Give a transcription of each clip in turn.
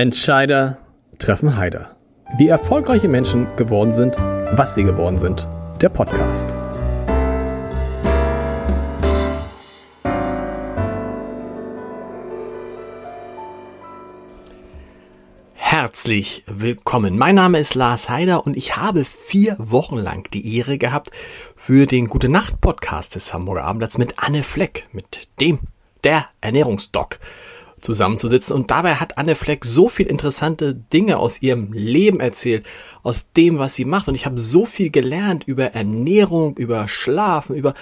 Entscheider treffen Heider. Wie erfolgreiche Menschen geworden sind, was sie geworden sind. Der Podcast. Herzlich willkommen. Mein Name ist Lars Heider und ich habe vier Wochen lang die Ehre gehabt, für den Gute Nacht Podcast des Hamburger Abendblatts mit Anne Fleck, mit dem, der Ernährungsdoc, zusammenzusitzen. Und dabei hat Anne Fleck so viel interessante Dinge aus ihrem Leben erzählt, aus dem, was sie macht. Und ich habe so viel gelernt über Ernährung, über Schlafen, über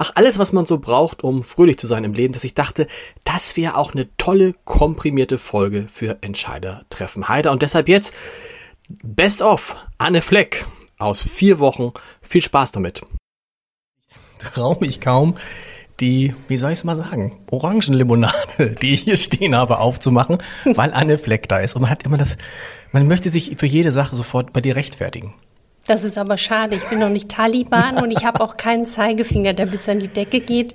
ach, alles, was man so braucht, um fröhlich zu sein im Leben, dass ich dachte, das wäre auch eine tolle, komprimierte Folge für Entscheider treffen Heider. Und deshalb jetzt Best of Anne Fleck aus vier Wochen. Viel Spaß damit. Traue mich kaum, die, wie soll ich es mal sagen, Orangenlimonade, die ich hier stehen habe, aufzumachen, weil Anne Fleck da ist. Und man hat immer das, man möchte sich für jede Sache sofort bei dir rechtfertigen. Das ist aber schade. Ich bin noch nicht Taliban und ich habe auch keinen Zeigefinger, der bis an die Decke geht.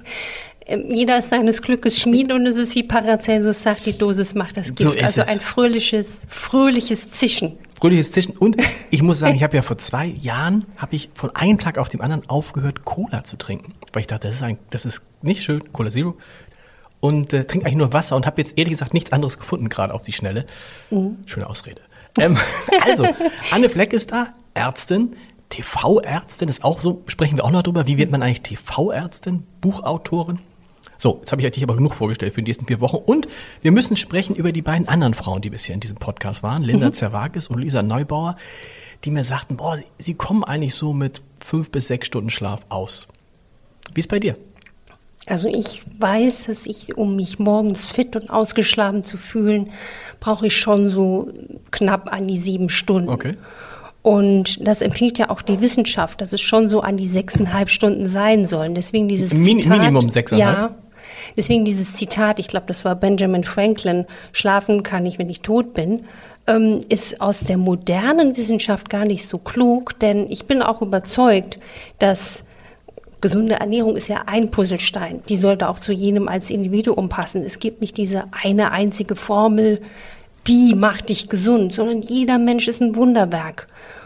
Ähm, jeder ist seines Glückes Schmied und es ist wie Paracelsus sagt, die Dosis macht das Gift. So also ein fröhliches, fröhliches Zischen. Fröhliches Zischen. Und ich muss sagen, ich habe ja vor zwei Jahren, habe ich von einem Tag auf dem anderen aufgehört, Cola zu trinken. Weil ich dachte, das ist, ein, das ist nicht schön, Cola Zero. Und äh, trinke eigentlich nur Wasser und habe jetzt ehrlich gesagt nichts anderes gefunden, gerade auf die Schnelle. Mhm. Schöne Ausrede. Ähm, also, Anne Fleck ist da, Ärztin, TV-Ärztin ist auch so, sprechen wir auch noch drüber. Wie wird man eigentlich TV-Ärztin, Buchautorin? So, jetzt habe ich euch aber genug vorgestellt für die nächsten vier Wochen. Und wir müssen sprechen über die beiden anderen Frauen, die bisher in diesem Podcast waren, Linda mhm. Zerwakis und Lisa Neubauer, die mir sagten, boah, sie kommen eigentlich so mit fünf bis sechs Stunden Schlaf aus. Wie ist bei dir? Also ich weiß, dass ich, um mich morgens fit und ausgeschlafen zu fühlen, brauche ich schon so knapp an die sieben Stunden. Okay. Und das empfiehlt ja auch die Wissenschaft, dass es schon so an die sechseinhalb Stunden sein sollen. Deswegen dieses Min Zitat. Minimum sechseinhalb? Ja. Deswegen dieses Zitat, ich glaube, das war Benjamin Franklin, schlafen kann ich, wenn ich tot bin, ähm, ist aus der modernen Wissenschaft gar nicht so klug, denn ich bin auch überzeugt, dass gesunde Ernährung ist ja ein Puzzlestein. Die sollte auch zu jenem als Individuum passen. Es gibt nicht diese eine einzige Formel, die macht dich gesund, sondern jeder Mensch ist ein Wunderwerk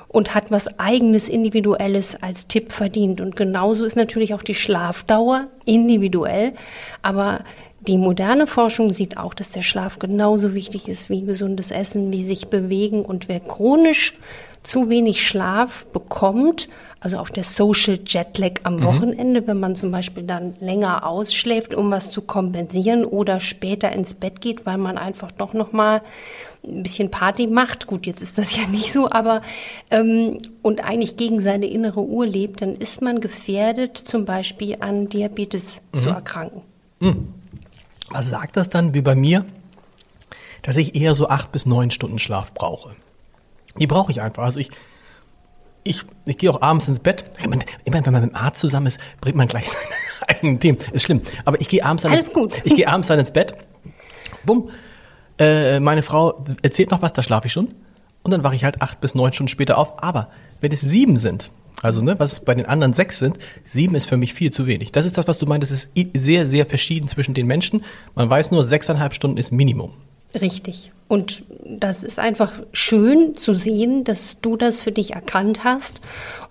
und hat was eigenes Individuelles als Tipp verdient. Und genauso ist natürlich auch die Schlafdauer individuell. Aber die moderne Forschung sieht auch, dass der Schlaf genauso wichtig ist wie gesundes Essen, wie sich bewegen. Und wer chronisch zu wenig Schlaf bekommt, also auch der Social Jetlag am mhm. Wochenende, wenn man zum Beispiel dann länger ausschläft, um was zu kompensieren oder später ins Bett geht, weil man einfach doch noch mal ein bisschen Party macht. Gut, jetzt ist das ja nicht so, aber ähm, und eigentlich gegen seine innere Uhr lebt, dann ist man gefährdet, zum Beispiel an Diabetes mhm. zu erkranken. Mhm. Was sagt das dann, wie bei mir, dass ich eher so acht bis neun Stunden Schlaf brauche? Die brauche ich einfach. Also ich, ich, ich gehe auch abends ins Bett. Immer wenn man mit dem Arzt zusammen ist, bringt man gleich seine eigenen Themen. Ist schlimm. Aber ich gehe abends dann Alles ins, gut. Ich gehe abends dann ins Bett. Bumm. Äh, meine Frau erzählt noch was, da schlafe ich schon. Und dann wache ich halt acht bis neun Stunden später auf. Aber wenn es sieben sind, also ne, was bei den anderen sechs sind, sieben ist für mich viel zu wenig. Das ist das, was du meintest, es ist sehr, sehr verschieden zwischen den Menschen. Man weiß nur, sechseinhalb Stunden ist Minimum. Richtig. Und das ist einfach schön zu sehen, dass du das für dich erkannt hast.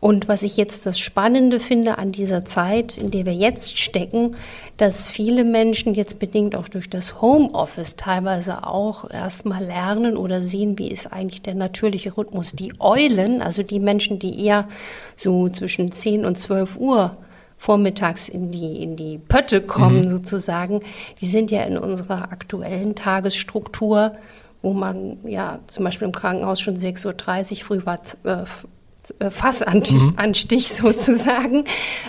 Und was ich jetzt das Spannende finde an dieser Zeit, in der wir jetzt stecken, dass viele Menschen jetzt bedingt auch durch das Homeoffice teilweise auch erstmal lernen oder sehen, wie ist eigentlich der natürliche Rhythmus. Die Eulen, also die Menschen, die eher so zwischen 10 und 12 Uhr vormittags in die, in die Pötte kommen mhm. sozusagen, die sind ja in unserer aktuellen Tagesstruktur, wo man ja zum Beispiel im Krankenhaus schon 6.30 Uhr früh war, äh, äh, Fassanstich mhm. sozusagen,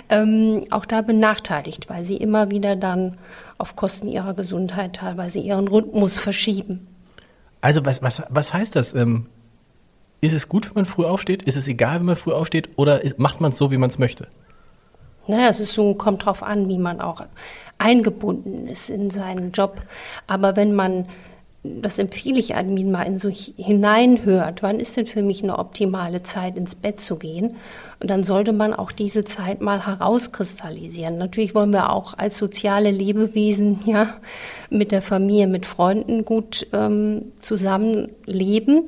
ähm, auch da benachteiligt, weil sie immer wieder dann auf Kosten ihrer Gesundheit teilweise ihren Rhythmus verschieben. Also was, was, was heißt das? Ähm, ist es gut, wenn man früh aufsteht? Ist es egal, wenn man früh aufsteht? Oder macht man es so, wie man es möchte? Naja, es ist so, kommt drauf an, wie man auch eingebunden ist in seinen Job. Aber wenn man das empfehle ich Admin mal in so hineinhört, wann ist denn für mich eine optimale Zeit, ins Bett zu gehen? Und dann sollte man auch diese Zeit mal herauskristallisieren. Natürlich wollen wir auch als soziale Lebewesen ja mit der Familie, mit Freunden gut ähm, zusammenleben.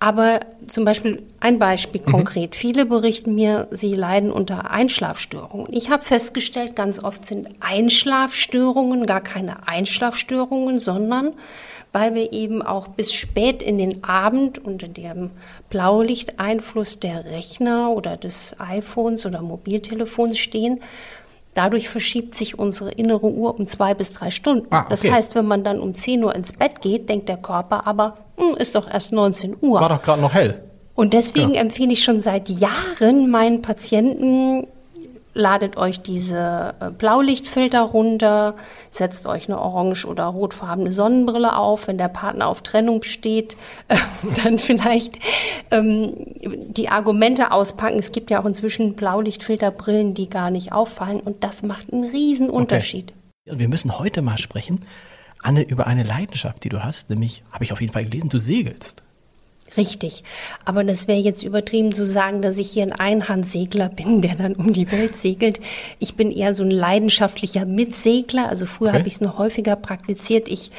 Aber zum Beispiel ein Beispiel mhm. konkret. Viele berichten mir, sie leiden unter Einschlafstörungen. Ich habe festgestellt, ganz oft sind Einschlafstörungen gar keine Einschlafstörungen, sondern weil wir eben auch bis spät in den Abend unter dem Blaulichteinfluss der Rechner oder des iPhones oder Mobiltelefons stehen. Dadurch verschiebt sich unsere innere Uhr um zwei bis drei Stunden. Ah, okay. Das heißt, wenn man dann um 10 Uhr ins Bett geht, denkt der Körper aber, hm, ist doch erst 19 Uhr. War doch gerade noch hell. Und deswegen ja. empfehle ich schon seit Jahren meinen Patienten, ladet euch diese äh, Blaulichtfilter runter, setzt euch eine orange oder rotfarbene Sonnenbrille auf. Wenn der Partner auf Trennung besteht, äh, dann vielleicht ähm, die Argumente auspacken. Es gibt ja auch inzwischen Blaulichtfilterbrillen, die gar nicht auffallen und das macht einen riesen Unterschied. Okay. Und wir müssen heute mal sprechen, Anne, über eine Leidenschaft, die du hast, nämlich, habe ich auf jeden Fall gelesen, du segelst. Richtig. Aber das wäre jetzt übertrieben zu sagen, dass ich hier ein Einhandsegler bin, der dann um die Welt segelt. Ich bin eher so ein leidenschaftlicher Mitsegler. Also früher okay. habe ich es noch häufiger praktiziert. Ich,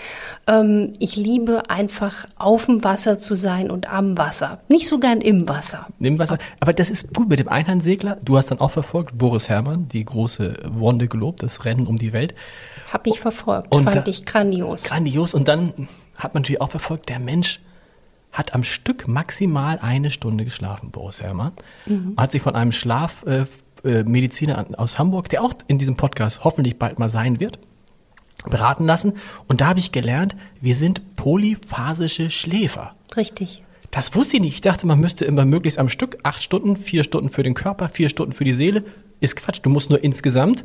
ähm, ich liebe einfach auf dem Wasser zu sein und am Wasser. Nicht so gern im Wasser. Im Wasser. Aber das ist gut mit dem Einhandsegler. Du hast dann auch verfolgt, Boris Herrmann, die große Wonde Globe, das Rennen um die Welt. Habe ich verfolgt. Und fand ich grandios. Grandios. Und dann hat man natürlich auch verfolgt, der Mensch hat am Stück maximal eine Stunde geschlafen, Boris Herrmann. Mhm. Hat sich von einem Schlafmediziner äh, äh aus Hamburg, der auch in diesem Podcast hoffentlich bald mal sein wird, beraten lassen. Und da habe ich gelernt, wir sind polyphasische Schläfer. Richtig. Das wusste ich nicht. Ich dachte, man müsste immer möglichst am Stück acht Stunden, vier Stunden für den Körper, vier Stunden für die Seele. Ist Quatsch. Du musst nur insgesamt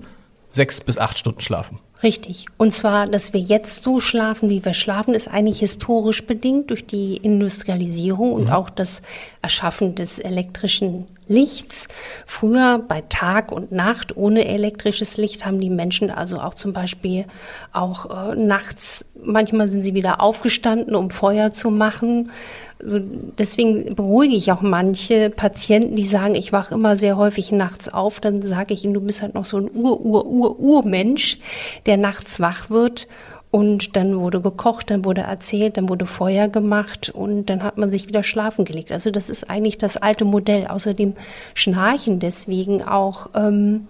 sechs bis acht Stunden schlafen. Richtig. Und zwar, dass wir jetzt so schlafen, wie wir schlafen, ist eigentlich historisch bedingt durch die Industrialisierung und mhm. auch das Erschaffen des elektrischen Lichts. Früher bei Tag und Nacht ohne elektrisches Licht haben die Menschen also auch zum Beispiel auch äh, nachts, manchmal sind sie wieder aufgestanden, um Feuer zu machen. Also deswegen beruhige ich auch manche Patienten, die sagen, ich wache immer sehr häufig nachts auf. Dann sage ich ihnen, du bist halt noch so ein Ur-Ur-Ur-Urmensch, der nachts wach wird. Und dann wurde gekocht, dann wurde erzählt, dann wurde Feuer gemacht und dann hat man sich wieder schlafen gelegt. Also das ist eigentlich das alte Modell. Außerdem schnarchen deswegen auch ähm,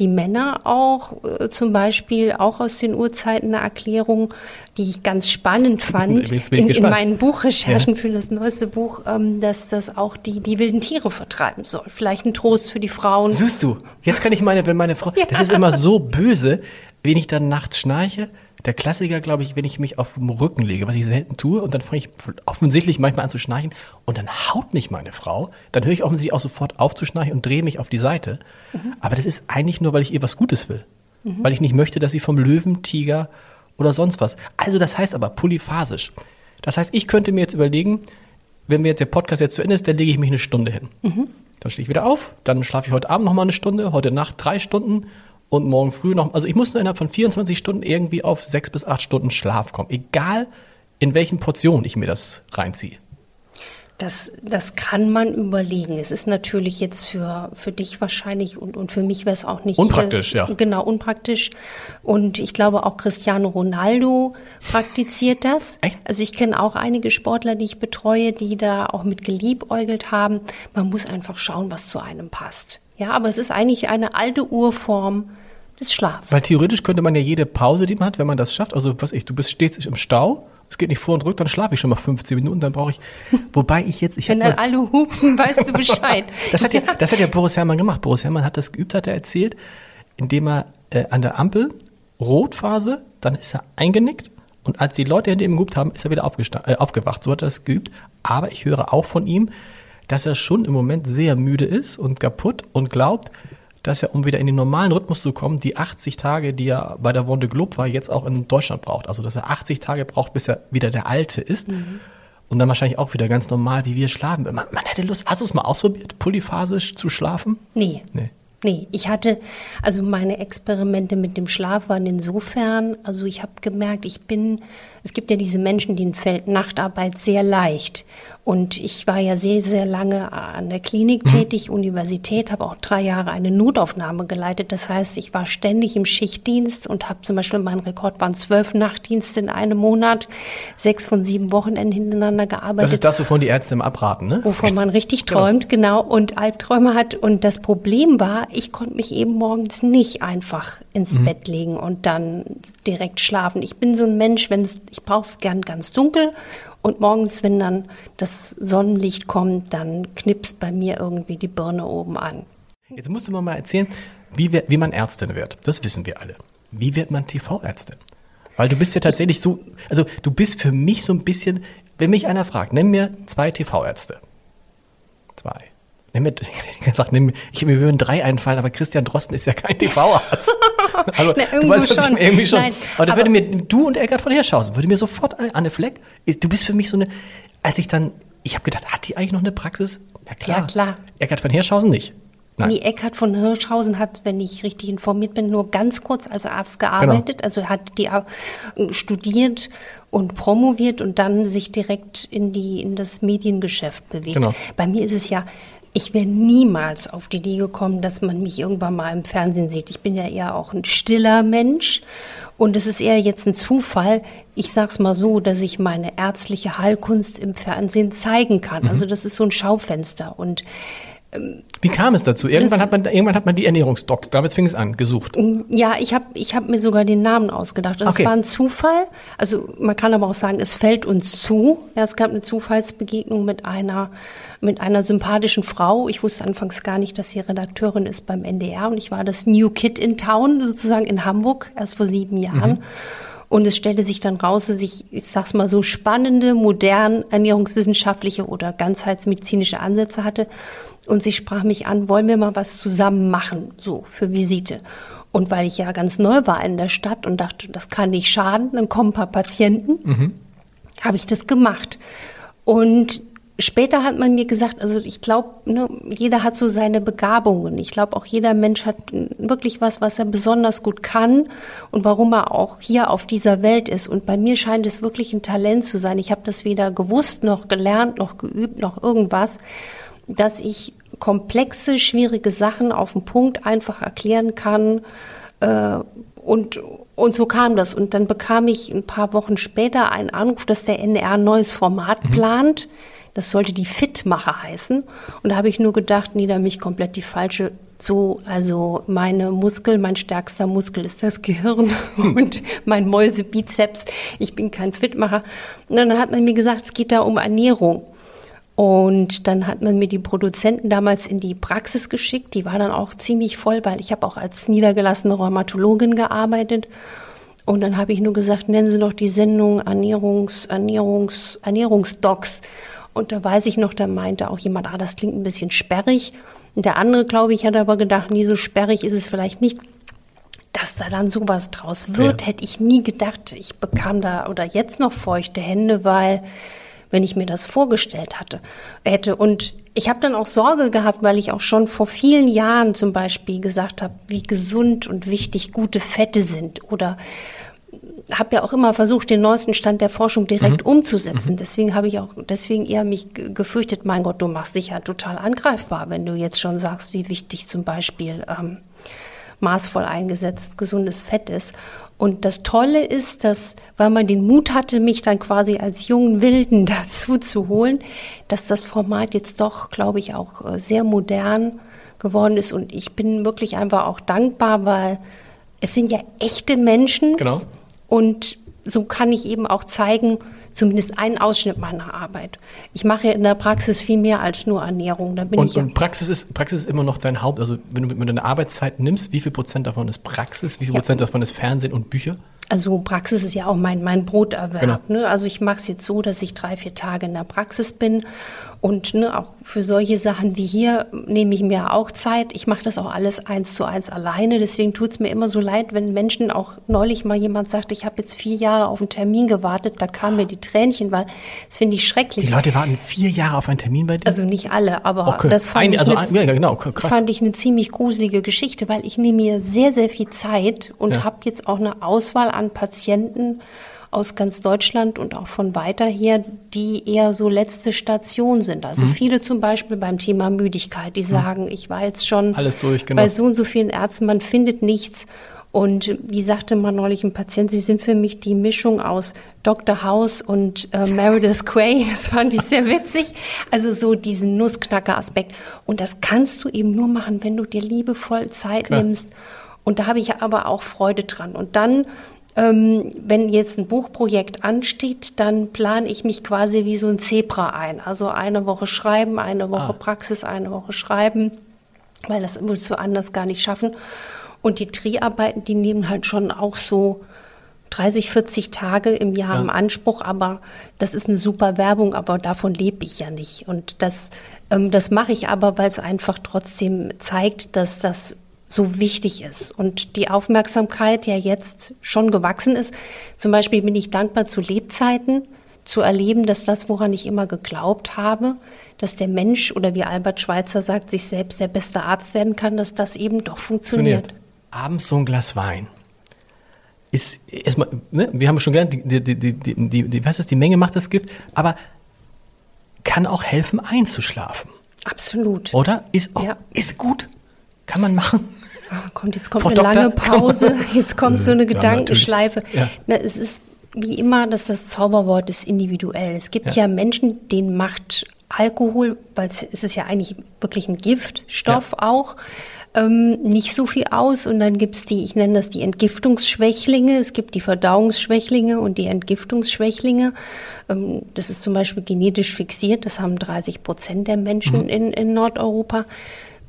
die Männer auch äh, zum Beispiel auch aus den Urzeiten eine Erklärung, die ich ganz spannend fand in, in, meinen Buchrecherchen ja. für das neueste Buch, ähm, dass das auch die, die wilden Tiere vertreiben soll. Vielleicht ein Trost für die Frauen. Siehst du, jetzt kann ich meine, wenn meine Frau, ja. das ist immer so böse, wenn ich dann nachts schnarche, der Klassiker, glaube ich, wenn ich mich auf den Rücken lege, was ich selten tue, und dann fange ich offensichtlich manchmal an zu schnarchen und dann haut mich meine Frau, dann höre ich offensichtlich auch sofort auf zu schnarchen und drehe mich auf die Seite. Mhm. Aber das ist eigentlich nur, weil ich ihr was Gutes will. Mhm. Weil ich nicht möchte, dass sie vom Löwen, Tiger oder sonst was. Also das heißt aber polyphasisch. Das heißt, ich könnte mir jetzt überlegen, wenn mir jetzt der Podcast jetzt zu Ende ist, dann lege ich mich eine Stunde hin. Mhm. Dann stehe ich wieder auf, dann schlafe ich heute Abend noch mal eine Stunde, heute Nacht drei Stunden und morgen früh noch. Also ich muss nur innerhalb von 24 Stunden irgendwie auf sechs bis acht Stunden Schlaf kommen, egal in welchen Portionen ich mir das reinziehe. Das, das kann man überlegen. Es ist natürlich jetzt für, für dich wahrscheinlich und, und für mich wäre es auch nicht. Unpraktisch, äh, ja. Genau, unpraktisch. Und ich glaube auch Cristiano Ronaldo praktiziert das. Echt? Also ich kenne auch einige Sportler, die ich betreue, die da auch mit geliebäugelt haben. Man muss einfach schauen, was zu einem passt. Ja, aber es ist eigentlich eine alte Urform des Schlafs. Weil theoretisch könnte man ja jede Pause, die man hat, wenn man das schafft, also was ich, du bist stets im Stau, es geht nicht vor und rück, dann schlafe ich schon mal 15 Minuten, dann brauche ich, wobei ich jetzt, ich Wenn dann alle hupen, weißt du Bescheid. das hat ja, das hat ja Boris Herrmann gemacht. Boris Herrmann hat das geübt, hat er erzählt, indem er äh, an der Ampel Rotphase, dann ist er eingenickt und als die Leute hinter ihm gehupt haben, ist er wieder äh, aufgewacht. So hat er das geübt. Aber ich höre auch von ihm, dass er schon im Moment sehr müde ist und kaputt und glaubt, dass er, um wieder in den normalen Rhythmus zu kommen, die 80 Tage, die er bei der Wonde Globe war, jetzt auch in Deutschland braucht. Also, dass er 80 Tage braucht, bis er wieder der Alte ist. Mhm. Und dann wahrscheinlich auch wieder ganz normal, wie wir schlafen. Man, man hätte Lust. Hast du es mal ausprobiert, polyphasisch zu schlafen? Nee. Nee. Nee, ich hatte, also meine Experimente mit dem Schlaf waren insofern, also ich habe gemerkt, ich bin es gibt ja diese Menschen, denen fällt Nachtarbeit sehr leicht. Und ich war ja sehr, sehr lange an der Klinik mhm. tätig, Universität, habe auch drei Jahre eine Notaufnahme geleitet. Das heißt, ich war ständig im Schichtdienst und habe zum Beispiel, mein Rekord waren zwölf Nachtdienste in einem Monat, sechs von sieben Wochenenden hintereinander gearbeitet. Das ist das, wovon die Ärzte im abraten, ne? Wovon man richtig genau. träumt, genau. genau, und Albträume hat. Und das Problem war, ich konnte mich eben morgens nicht einfach ins mhm. Bett legen und dann direkt schlafen. Ich bin so ein Mensch, wenn es, ich brauche es gern ganz dunkel und morgens, wenn dann das Sonnenlicht kommt, dann knipst bei mir irgendwie die Birne oben an. Jetzt musst du mir mal erzählen, wie, wir, wie man Ärztin wird. Das wissen wir alle. Wie wird man TV-Ärztin? Weil du bist ja tatsächlich so, also du bist für mich so ein bisschen, wenn mich einer fragt, nenn mir zwei TV-Ärzte. Zwei. Nimm mir, gesagt, nimm, ich, mir würden drei einfallen, aber Christian Drosten ist ja kein TV-Arzt. Also, Na, du weißt, was ich irgendwie schon. Nein, aber da würde mir, du und Eckart von Hirschhausen, würde mir sofort Anne Fleck, du bist für mich so eine, als ich dann, ich habe gedacht, hat die eigentlich noch eine Praxis? Ja klar. Ja, klar. Eckart von Hirschhausen nicht. Nein. Nee, Eckhard von Hirschhausen hat, wenn ich richtig informiert bin, nur ganz kurz als Arzt gearbeitet. Genau. Also er hat die äh, studiert und promoviert und dann sich direkt in die in das Mediengeschäft bewegt. Genau. Bei mir ist es ja, ich wäre niemals auf die Idee gekommen, dass man mich irgendwann mal im Fernsehen sieht. Ich bin ja eher auch ein stiller Mensch und es ist eher jetzt ein Zufall. Ich sag's mal so, dass ich meine ärztliche Heilkunst im Fernsehen zeigen kann. Mhm. Also das ist so ein Schaufenster und wie kam es dazu? Irgendwann hat man, irgendwann hat man die Ernährungsdoc, damit fing es an, gesucht. Ja, ich habe ich hab mir sogar den Namen ausgedacht. Das okay. war ein Zufall. Also man kann aber auch sagen, es fällt uns zu. Ja, es gab eine Zufallsbegegnung mit einer, mit einer sympathischen Frau. Ich wusste anfangs gar nicht, dass sie Redakteurin ist beim NDR und ich war das New Kid in Town, sozusagen in Hamburg, erst vor sieben Jahren. Mhm. Und es stellte sich dann raus, dass ich, ich sag's mal so, spannende, modern ernährungswissenschaftliche oder ganzheitsmedizinische Ansätze hatte. Und sie sprach mich an, wollen wir mal was zusammen machen, so für Visite. Und weil ich ja ganz neu war in der Stadt und dachte, das kann nicht schaden, dann kommen ein paar Patienten, mhm. habe ich das gemacht. Und später hat man mir gesagt, also ich glaube, ne, jeder hat so seine Begabungen. Ich glaube, auch jeder Mensch hat wirklich was, was er besonders gut kann und warum er auch hier auf dieser Welt ist. Und bei mir scheint es wirklich ein Talent zu sein. Ich habe das weder gewusst, noch gelernt, noch geübt, noch irgendwas dass ich komplexe, schwierige Sachen auf den Punkt einfach erklären kann. Äh, und, und so kam das. Und dann bekam ich ein paar Wochen später einen Anruf, dass der NR ein neues Format mhm. plant. Das sollte die Fitmacher heißen. Und da habe ich nur gedacht, nee, da mich komplett die falsche so, also meine Muskel, mein stärkster Muskel ist das Gehirn und mein Mäusebizeps. Ich bin kein Fitmacher. Und dann hat man mir gesagt, es geht da um Ernährung. Und dann hat man mir die Produzenten damals in die Praxis geschickt. Die war dann auch ziemlich voll, weil ich habe auch als niedergelassene Rheumatologin gearbeitet. Und dann habe ich nur gesagt, nennen Sie doch die Sendung Ernährungs, Ernährungs, Ernährungsdocs. Und da weiß ich noch, da meinte auch jemand, ah, das klingt ein bisschen sperrig. Und der andere, glaube ich, hat aber gedacht, nie so sperrig ist es vielleicht nicht. Dass da dann sowas draus wird, ja. hätte ich nie gedacht. Ich bekam da oder jetzt noch feuchte Hände, weil wenn ich mir das vorgestellt hatte, hätte. Und ich habe dann auch Sorge gehabt, weil ich auch schon vor vielen Jahren zum Beispiel gesagt habe, wie gesund und wichtig gute Fette sind oder habe ja auch immer versucht, den neuesten Stand der Forschung direkt mhm. umzusetzen. Mhm. Deswegen habe ich auch deswegen eher mich gefürchtet, mein Gott, du machst dich ja total angreifbar, wenn du jetzt schon sagst, wie wichtig zum Beispiel ähm, maßvoll eingesetzt gesundes Fett ist. Und das Tolle ist, dass, weil man den Mut hatte, mich dann quasi als jungen Wilden dazu zu holen, dass das Format jetzt doch, glaube ich, auch äh, sehr modern geworden ist. Und ich bin wirklich einfach auch dankbar, weil es sind ja echte Menschen. Genau. Und so kann ich eben auch zeigen, zumindest einen Ausschnitt meiner Arbeit. Ich mache in der Praxis viel mehr als nur Ernährung. Da bin und, ich und Praxis, ist, Praxis ist immer noch dein Haupt, also wenn du, du deine Arbeitszeit nimmst, wie viel Prozent davon ist Praxis, wie viel ja. Prozent davon ist Fernsehen und Bücher? Also Praxis ist ja auch mein, mein Broterwerb. Genau. Ne? Also ich mache es jetzt so, dass ich drei, vier Tage in der Praxis bin und ne, auch für solche Sachen wie hier nehme ich mir auch Zeit. Ich mache das auch alles eins zu eins alleine. Deswegen tut es mir immer so leid, wenn Menschen auch neulich mal jemand sagt, ich habe jetzt vier Jahre auf einen Termin gewartet, da kamen mir die Tränchen, weil das finde ich schrecklich. Die Leute warten vier Jahre auf einen Termin bei dir? Also nicht alle, aber okay. das fand, ein, ich also eine, ja, genau, krass. fand ich eine ziemlich gruselige Geschichte, weil ich nehme mir sehr, sehr viel Zeit und ja. habe jetzt auch eine Auswahl an Patienten aus ganz Deutschland und auch von weiter her, die eher so letzte Station sind. Also mhm. viele zum Beispiel beim Thema Müdigkeit, die mhm. sagen, ich war jetzt schon Alles durch, genau. bei so und so vielen Ärzten, man findet nichts. Und wie sagte mal neulich ein Patient, sie sind für mich die Mischung aus Dr. House und äh, Meredith Quay. Das fand ich sehr witzig. Also so diesen Nussknacker-Aspekt. Und das kannst du eben nur machen, wenn du dir liebevoll Zeit Klar. nimmst. Und da habe ich aber auch Freude dran. Und dann ähm, wenn jetzt ein Buchprojekt ansteht, dann plane ich mich quasi wie so ein Zebra ein. Also eine Woche schreiben, eine Woche ah. Praxis, eine Woche schreiben, weil das würdest du anders gar nicht schaffen. Und die Dreharbeiten, die nehmen halt schon auch so 30, 40 Tage im Jahr ja. im Anspruch, aber das ist eine super Werbung, aber davon lebe ich ja nicht. Und das, ähm, das mache ich aber, weil es einfach trotzdem zeigt, dass das so wichtig ist und die Aufmerksamkeit ja jetzt schon gewachsen ist. Zum Beispiel bin ich dankbar zu Lebzeiten, zu erleben, dass das, woran ich immer geglaubt habe, dass der Mensch oder wie Albert Schweitzer sagt, sich selbst der beste Arzt werden kann, dass das eben doch funktioniert. funktioniert abends so ein Glas Wein ist erstmal, ne, wir haben schon gelernt, die, die, die, die, die, was ist, die Menge macht das Gift, aber kann auch helfen, einzuschlafen. Absolut. Oder? Ist, oh, ja. ist gut. Kann man machen. Oh, kommt, jetzt kommt Frau eine Doktor, lange Pause, jetzt kommt so eine Gedankenschleife. Ja, Na, es ist wie immer, dass das Zauberwort ist individuell. Es gibt ja, ja Menschen, denen macht Alkohol, weil es ist ja eigentlich wirklich ein Giftstoff auch, ähm, nicht so viel aus. Und dann gibt's die, ich nenne das die Entgiftungsschwächlinge. Es gibt die Verdauungsschwächlinge und die Entgiftungsschwächlinge. Ähm, das ist zum Beispiel genetisch fixiert. Das haben 30 Prozent der Menschen mhm. in, in Nordeuropa.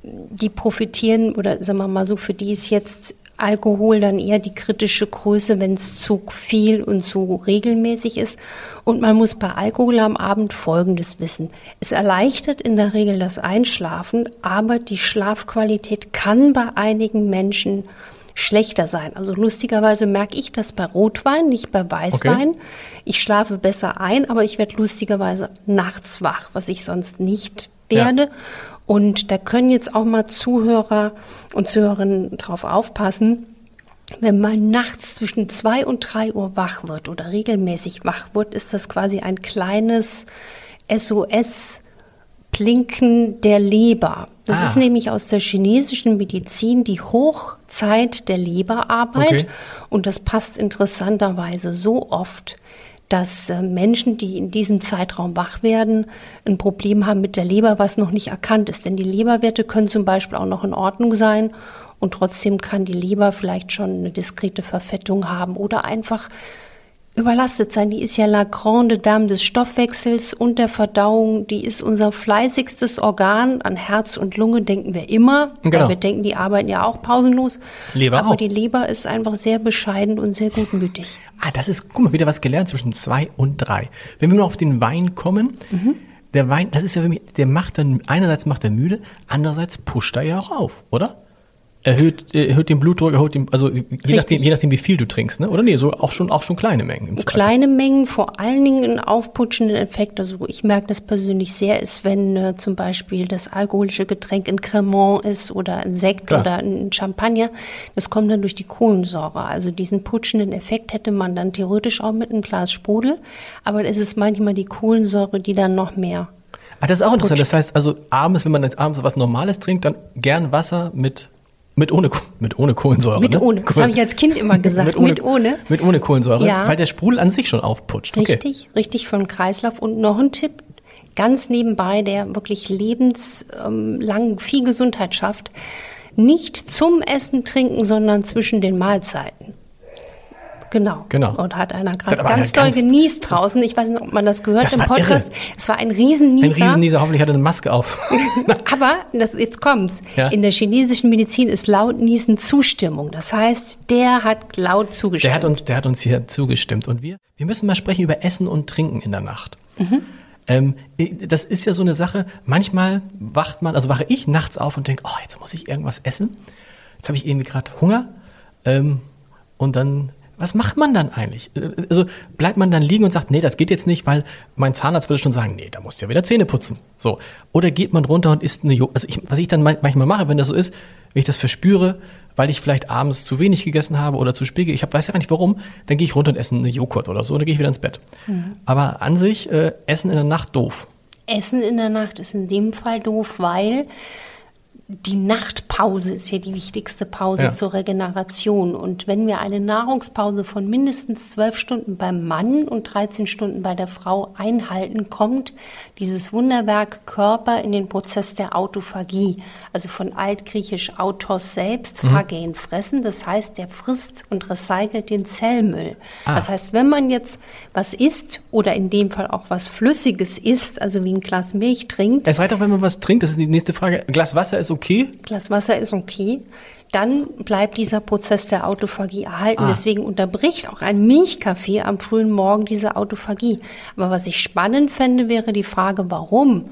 Die profitieren oder sagen wir mal so, für die ist jetzt Alkohol dann eher die kritische Größe, wenn es zu viel und zu regelmäßig ist. Und man muss bei Alkohol am Abend Folgendes wissen. Es erleichtert in der Regel das Einschlafen, aber die Schlafqualität kann bei einigen Menschen schlechter sein. Also lustigerweise merke ich das bei Rotwein, nicht bei Weißwein. Okay. Ich schlafe besser ein, aber ich werde lustigerweise nachts wach, was ich sonst nicht werde. Ja. Und da können jetzt auch mal Zuhörer und Zuhörerinnen drauf aufpassen. Wenn man nachts zwischen zwei und drei Uhr wach wird oder regelmäßig wach wird, ist das quasi ein kleines SOS Blinken der Leber. Das ah. ist nämlich aus der chinesischen Medizin die Hochzeit der Leberarbeit. Okay. Und das passt interessanterweise so oft dass äh, Menschen, die in diesem Zeitraum wach werden, ein Problem haben mit der Leber, was noch nicht erkannt ist. Denn die Leberwerte können zum Beispiel auch noch in Ordnung sein und trotzdem kann die Leber vielleicht schon eine diskrete Verfettung haben oder einfach überlastet sein. Die ist ja la grande dame des Stoffwechsels und der Verdauung. Die ist unser fleißigstes Organ. An Herz und Lunge denken wir immer. Genau. Weil wir denken, die arbeiten ja auch pausenlos. Leber Aber auch. die Leber ist einfach sehr bescheiden und sehr gutmütig. Ah, das ist, guck mal, wieder was gelernt zwischen zwei und drei. Wenn wir nur auf den Wein kommen, mhm. der Wein, das ist ja für mich, der macht dann, einerseits macht er müde, andererseits pusht er ja auch auf, oder? Erhöht, erhöht den Blutdruck, erhöht den, also je nachdem, je nachdem, wie viel du trinkst, ne? Oder nee, so auch schon, auch schon kleine Mengen. kleine Mengen, vor allen Dingen einen aufputschenden Effekt. Also ich merke das persönlich sehr, ist, wenn äh, zum Beispiel das alkoholische Getränk ein Cremant ist oder ein Sekt Klar. oder ein Champagner. Das kommt dann durch die Kohlensäure. Also diesen putschenden Effekt hätte man dann theoretisch auch mit einem Glas Sprudel. Aber es ist manchmal die Kohlensäure, die dann noch mehr Ah, das ist auch interessant. Das heißt also abends, wenn man jetzt abends was Normales trinkt, dann gern Wasser mit mit ohne, mit ohne Kohlensäure. Mit ne? ohne. Das habe ich als Kind immer gesagt. mit, ohne, mit ohne. Mit ohne Kohlensäure. Ja. Weil der Sprudel an sich schon aufputscht. Okay. Richtig, richtig von Kreislauf. Und noch ein Tipp, ganz nebenbei, der wirklich lebenslang viel Gesundheit schafft. Nicht zum Essen trinken, sondern zwischen den Mahlzeiten. Genau. genau. Und hat einer gerade ganz doll genießt draußen. Ich weiß nicht, ob man das gehört das im Podcast. Es war ein Riesennieser. Ein Riesennieser, hoffentlich hat er eine Maske auf. Aber, das, jetzt kommt's. Ja. In der chinesischen Medizin ist laut Niesen Zustimmung. Das heißt, der hat laut zugestimmt. Der hat uns, der hat uns hier zugestimmt. Und wir, wir müssen mal sprechen über Essen und Trinken in der Nacht. Mhm. Ähm, das ist ja so eine Sache, manchmal wacht man, also wache ich nachts auf und denke, oh, jetzt muss ich irgendwas essen. Jetzt habe ich irgendwie gerade Hunger. Ähm, und dann was macht man dann eigentlich? Also bleibt man dann liegen und sagt, nee, das geht jetzt nicht, weil mein Zahnarzt würde schon sagen, nee, da musst du ja wieder Zähne putzen. So. Oder geht man runter und isst eine Joghurt. Also ich, was ich dann manchmal mache, wenn das so ist, wenn ich das verspüre, weil ich vielleicht abends zu wenig gegessen habe oder zu spät, ich hab, weiß ja gar nicht warum, dann gehe ich runter und esse eine Joghurt oder so und dann gehe ich wieder ins Bett. Mhm. Aber an sich, äh, Essen in der Nacht doof. Essen in der Nacht ist in dem Fall doof, weil die Nachtpause ist ja die wichtigste Pause ja. zur Regeneration. Und wenn wir eine Nahrungspause von mindestens zwölf Stunden beim Mann und 13 Stunden bei der Frau einhalten, kommt dieses Wunderwerk Körper in den Prozess der Autophagie. Also von altgriechisch Autos selbst, mhm. Phagen, fressen. Das heißt, der frisst und recycelt den Zellmüll. Ah. Das heißt, wenn man jetzt was isst oder in dem Fall auch was Flüssiges isst, also wie ein Glas Milch trinkt. Es reicht auch, wenn man was trinkt. Das ist die nächste Frage. Ein Glas Wasser ist okay okay? Glas Wasser ist okay. Dann bleibt dieser Prozess der Autophagie erhalten. Ah. Deswegen unterbricht auch ein Milchkaffee am frühen Morgen diese Autophagie. Aber was ich spannend fände, wäre die Frage, warum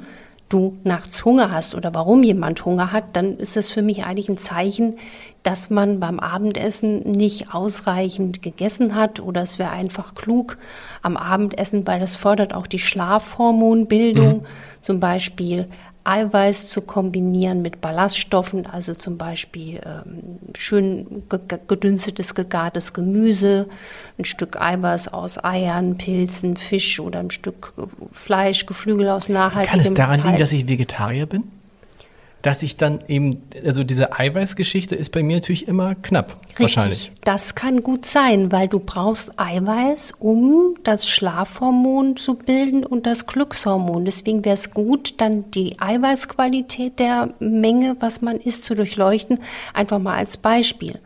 du nachts Hunger hast oder warum jemand Hunger hat, dann ist es für mich eigentlich ein Zeichen, dass man beim Abendessen nicht ausreichend gegessen hat oder es wäre einfach klug am Abendessen, weil das fördert auch die Schlafhormonbildung, mhm. zum Beispiel Eiweiß zu kombinieren mit Ballaststoffen, also zum Beispiel ähm, schön gedünstetes, gegartes Gemüse, ein Stück Eiweiß aus Eiern, Pilzen, Fisch oder ein Stück Fleisch, Geflügel aus nachhaltigem Kann es daran liegen, dass ich Vegetarier bin? Dass ich dann eben, also diese Eiweißgeschichte ist bei mir natürlich immer knapp, Richtig. wahrscheinlich. Das kann gut sein, weil du brauchst Eiweiß, um das Schlafhormon zu bilden und das Glückshormon. Deswegen wäre es gut, dann die Eiweißqualität der Menge, was man isst, zu durchleuchten. Einfach mal als Beispiel.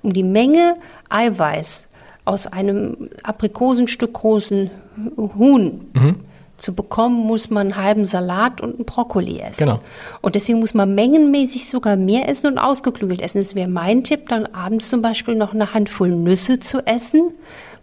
Um die Menge Eiweiß aus einem Aprikosenstück großen Huhn mhm zu bekommen, muss man einen halben Salat und einen Brokkoli essen. Genau. Und deswegen muss man mengenmäßig sogar mehr essen und ausgeklügelt essen. Das wäre mein Tipp, dann abends zum Beispiel noch eine Handvoll Nüsse zu essen,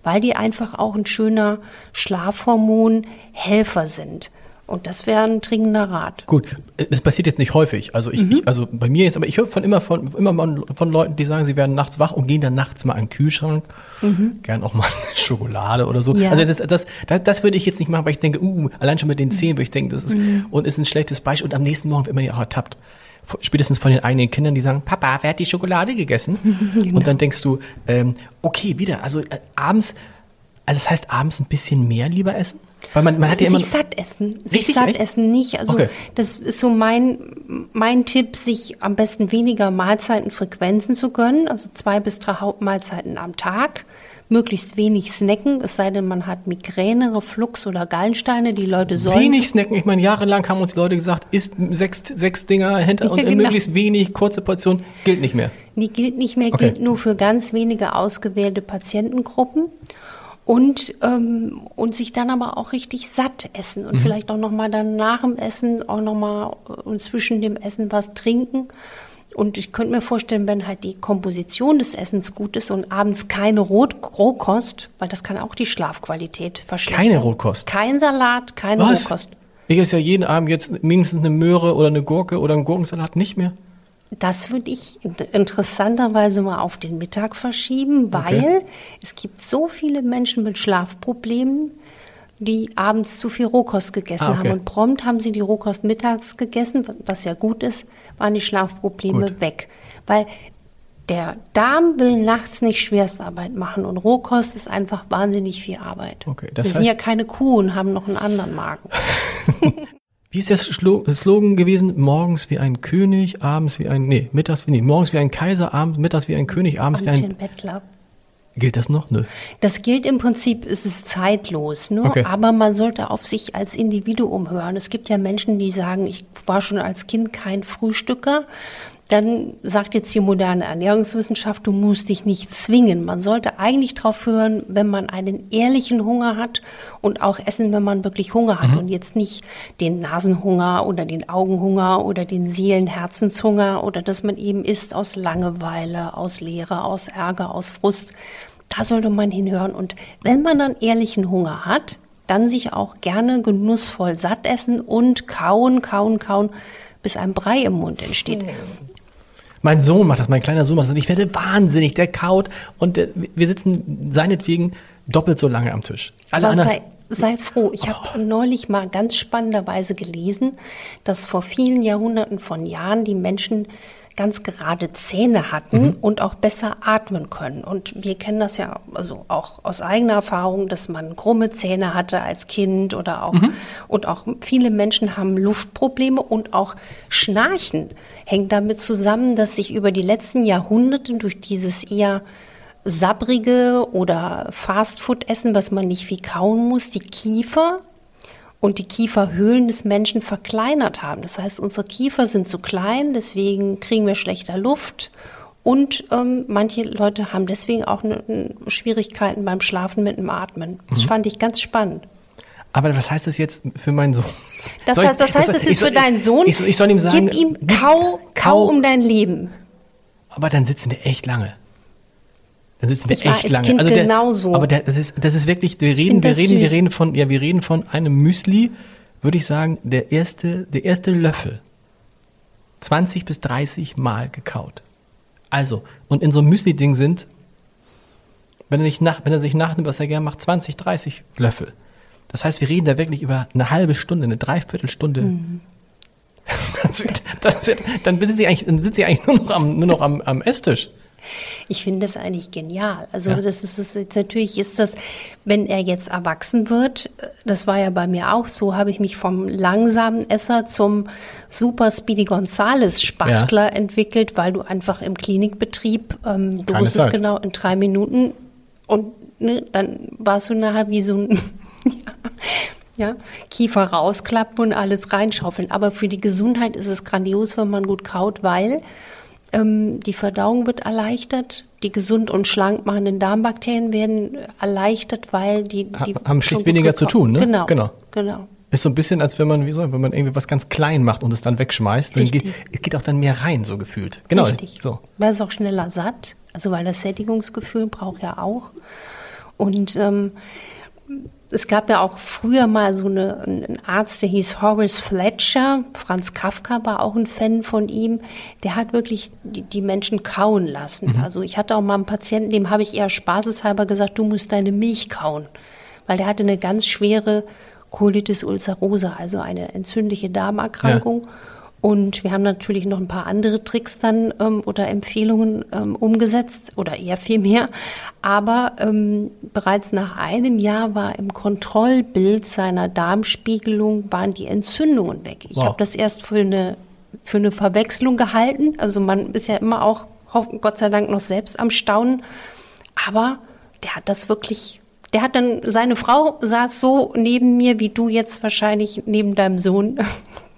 weil die einfach auch ein schöner Schlafhormonhelfer sind. Und das wäre ein dringender Rat. Gut, es passiert jetzt nicht häufig. Also ich, mhm. ich also bei mir jetzt, aber ich höre von immer von immer von Leuten, die sagen, sie werden nachts wach und gehen dann nachts mal an den Kühlschrank, mhm. gern auch mal Schokolade oder so. Ja. Also das, das, das, das, würde ich jetzt nicht machen, weil ich denke, uh, allein schon mit den Zähnen würde ich denken, das ist mhm. und ist ein schlechtes Beispiel. Und am nächsten Morgen wird man ja auch ertappt. Spätestens von den eigenen Kindern, die sagen, Papa, wer hat die Schokolade gegessen? genau. Und dann denkst du, ähm, okay, wieder, also äh, abends also das heißt abends ein bisschen mehr lieber essen? Weil man, man hat ja immer sich satt essen, sich satt echt? essen nicht. Also okay. das ist so mein mein Tipp, sich am besten weniger Mahlzeitenfrequenzen zu gönnen, also zwei bis drei Hauptmahlzeiten am Tag, möglichst wenig snacken, es sei denn, man hat Migräne, Reflux oder Gallensteine. Die Leute sollen wenig snacken. Ich meine, jahrelang haben uns die Leute gesagt, isst sechs sechs Dinger hinter ja, und genau. möglichst wenig kurze Portion gilt nicht mehr. Die gilt nicht mehr, okay. gilt nur für ganz wenige ausgewählte Patientengruppen und, ähm, und sich dann aber auch richtig satt essen und mhm. vielleicht auch nochmal dann nach dem Essen auch nochmal äh, und zwischen dem Essen was trinken. Und ich könnte mir vorstellen, wenn halt die Komposition des Essens gut ist und abends keine Rot Rohkost, weil das kann auch die Schlafqualität verschlechtern. Keine Rohkost? Kein Salat, keine was? Rohkost. Ich esse ja jeden Abend jetzt mindestens eine Möhre oder eine Gurke oder einen Gurkensalat, nicht mehr. Das würde ich interessanterweise mal auf den Mittag verschieben, weil okay. es gibt so viele Menschen mit Schlafproblemen, die abends zu viel Rohkost gegessen ah, okay. haben. Und prompt haben sie die Rohkost mittags gegessen, was ja gut ist, waren die Schlafprobleme gut. weg. Weil der Darm will nachts nicht Schwerstarbeit machen und Rohkost ist einfach wahnsinnig viel Arbeit. Okay, Wir sind ja keine Kuh und haben noch einen anderen Magen. Wie ist der Slogan gewesen? Morgens wie ein König, abends wie ein, nee, mittags wie, nee, morgens wie ein Kaiser, abends, mittags wie ein König, abends wie ein Bettler. Gilt das noch? Nö. Das gilt im Prinzip, es ist zeitlos, ne? Okay. aber man sollte auf sich als Individuum hören. Es gibt ja Menschen, die sagen, ich war schon als Kind kein Frühstücker dann sagt jetzt die moderne Ernährungswissenschaft, du musst dich nicht zwingen. Man sollte eigentlich darauf hören, wenn man einen ehrlichen Hunger hat und auch essen, wenn man wirklich Hunger hat mhm. und jetzt nicht den Nasenhunger oder den Augenhunger oder den Seelenherzenshunger oder dass man eben isst aus Langeweile, aus Leere, aus Ärger, aus Frust. Da sollte man hinhören. Und wenn man dann ehrlichen Hunger hat, dann sich auch gerne genussvoll satt essen und kauen, kauen, kauen, bis ein Brei im Mund entsteht. Mein Sohn macht das, mein kleiner Sohn macht das. Und ich werde wahnsinnig. Der kaut und der, wir sitzen seinetwegen doppelt so lange am Tisch. Alle Aber sei, sei froh. Ich oh. habe neulich mal ganz spannenderweise gelesen, dass vor vielen Jahrhunderten von Jahren die Menschen ganz gerade Zähne hatten mhm. und auch besser atmen können. Und wir kennen das ja also auch aus eigener Erfahrung, dass man krumme Zähne hatte als Kind oder auch mhm. und auch viele Menschen haben Luftprobleme und auch Schnarchen hängt damit zusammen, dass sich über die letzten Jahrhunderte durch dieses eher sabrige oder Fastfood-Essen, was man nicht viel kauen muss, die Kiefer und die Kieferhöhlen des Menschen verkleinert haben. Das heißt, unsere Kiefer sind zu klein, deswegen kriegen wir schlechter Luft. Und ähm, manche Leute haben deswegen auch ne, ne, Schwierigkeiten beim Schlafen mit dem Atmen. Das mhm. fand ich ganz spannend. Aber was heißt das jetzt für meinen Sohn? Das heißt, was heißt das, jetzt für deinen Sohn? Ich, ich, soll ihm sagen, gib ihm kau, kau, kau um dein Leben. Aber dann sitzen wir echt lange. Dann sitzen wir ich echt lange. Kind also der, genauso. Aber der, das ist, das ist wirklich, wir reden, wir reden, süß. wir reden von, ja, wir reden von einem Müsli, würde ich sagen, der erste, der erste Löffel. 20 bis 30 Mal gekaut. Also, und in so einem Müsli-Ding sind, wenn er, nicht nach, wenn er sich nachnimmt, was er gerne macht, 20, 30 Löffel. Das heißt, wir reden da wirklich über eine halbe Stunde, eine Dreiviertelstunde. Mhm. Dann sitzt sie eigentlich, dann sitzt sie eigentlich nur noch am, nur noch am, am Esstisch. Ich finde das eigentlich genial. Also ja. das ist, das ist natürlich ist das, wenn er jetzt erwachsen wird, das war ja bei mir auch so, habe ich mich vom langsamen Esser zum Super Speedy Gonzales Spachtler ja. entwickelt, weil du einfach im Klinikbetrieb, ähm, du wusstest genau in drei Minuten und ne, dann warst du nachher wie so ein ja, Kiefer rausklappen und alles reinschaufeln. Aber für die Gesundheit ist es grandios, wenn man gut kaut, weil ähm, die Verdauung wird erleichtert, die gesund und schlank machenden Darmbakterien werden erleichtert, weil die, die haben schlicht weniger zu tun, ne? Genau, genau. genau. Ist so ein bisschen, als wenn man, wie soll, wenn man irgendwie was ganz klein macht und es dann wegschmeißt, dann geht, es geht auch dann mehr rein, so gefühlt. Genau. Richtig. So. Weil es auch schneller satt, also weil das Sättigungsgefühl braucht ja auch. Und ähm, es gab ja auch früher mal so eine, einen Arzt, der hieß Horace Fletcher. Franz Kafka war auch ein Fan von ihm. Der hat wirklich die, die Menschen kauen lassen. Mhm. Also ich hatte auch mal einen Patienten, dem habe ich eher spaßeshalber gesagt, du musst deine Milch kauen. Weil der hatte eine ganz schwere Colitis ulcerosa, also eine entzündliche Darmerkrankung. Ja. Und wir haben natürlich noch ein paar andere Tricks dann ähm, oder Empfehlungen ähm, umgesetzt oder eher viel mehr. Aber ähm, bereits nach einem Jahr war im Kontrollbild seiner Darmspiegelung waren die Entzündungen weg. Ich wow. habe das erst für eine für eine Verwechslung gehalten. Also man ist ja immer auch Gott sei Dank noch selbst am Staunen. Aber der hat das wirklich der hat dann, seine Frau saß so neben mir, wie du jetzt wahrscheinlich neben deinem Sohn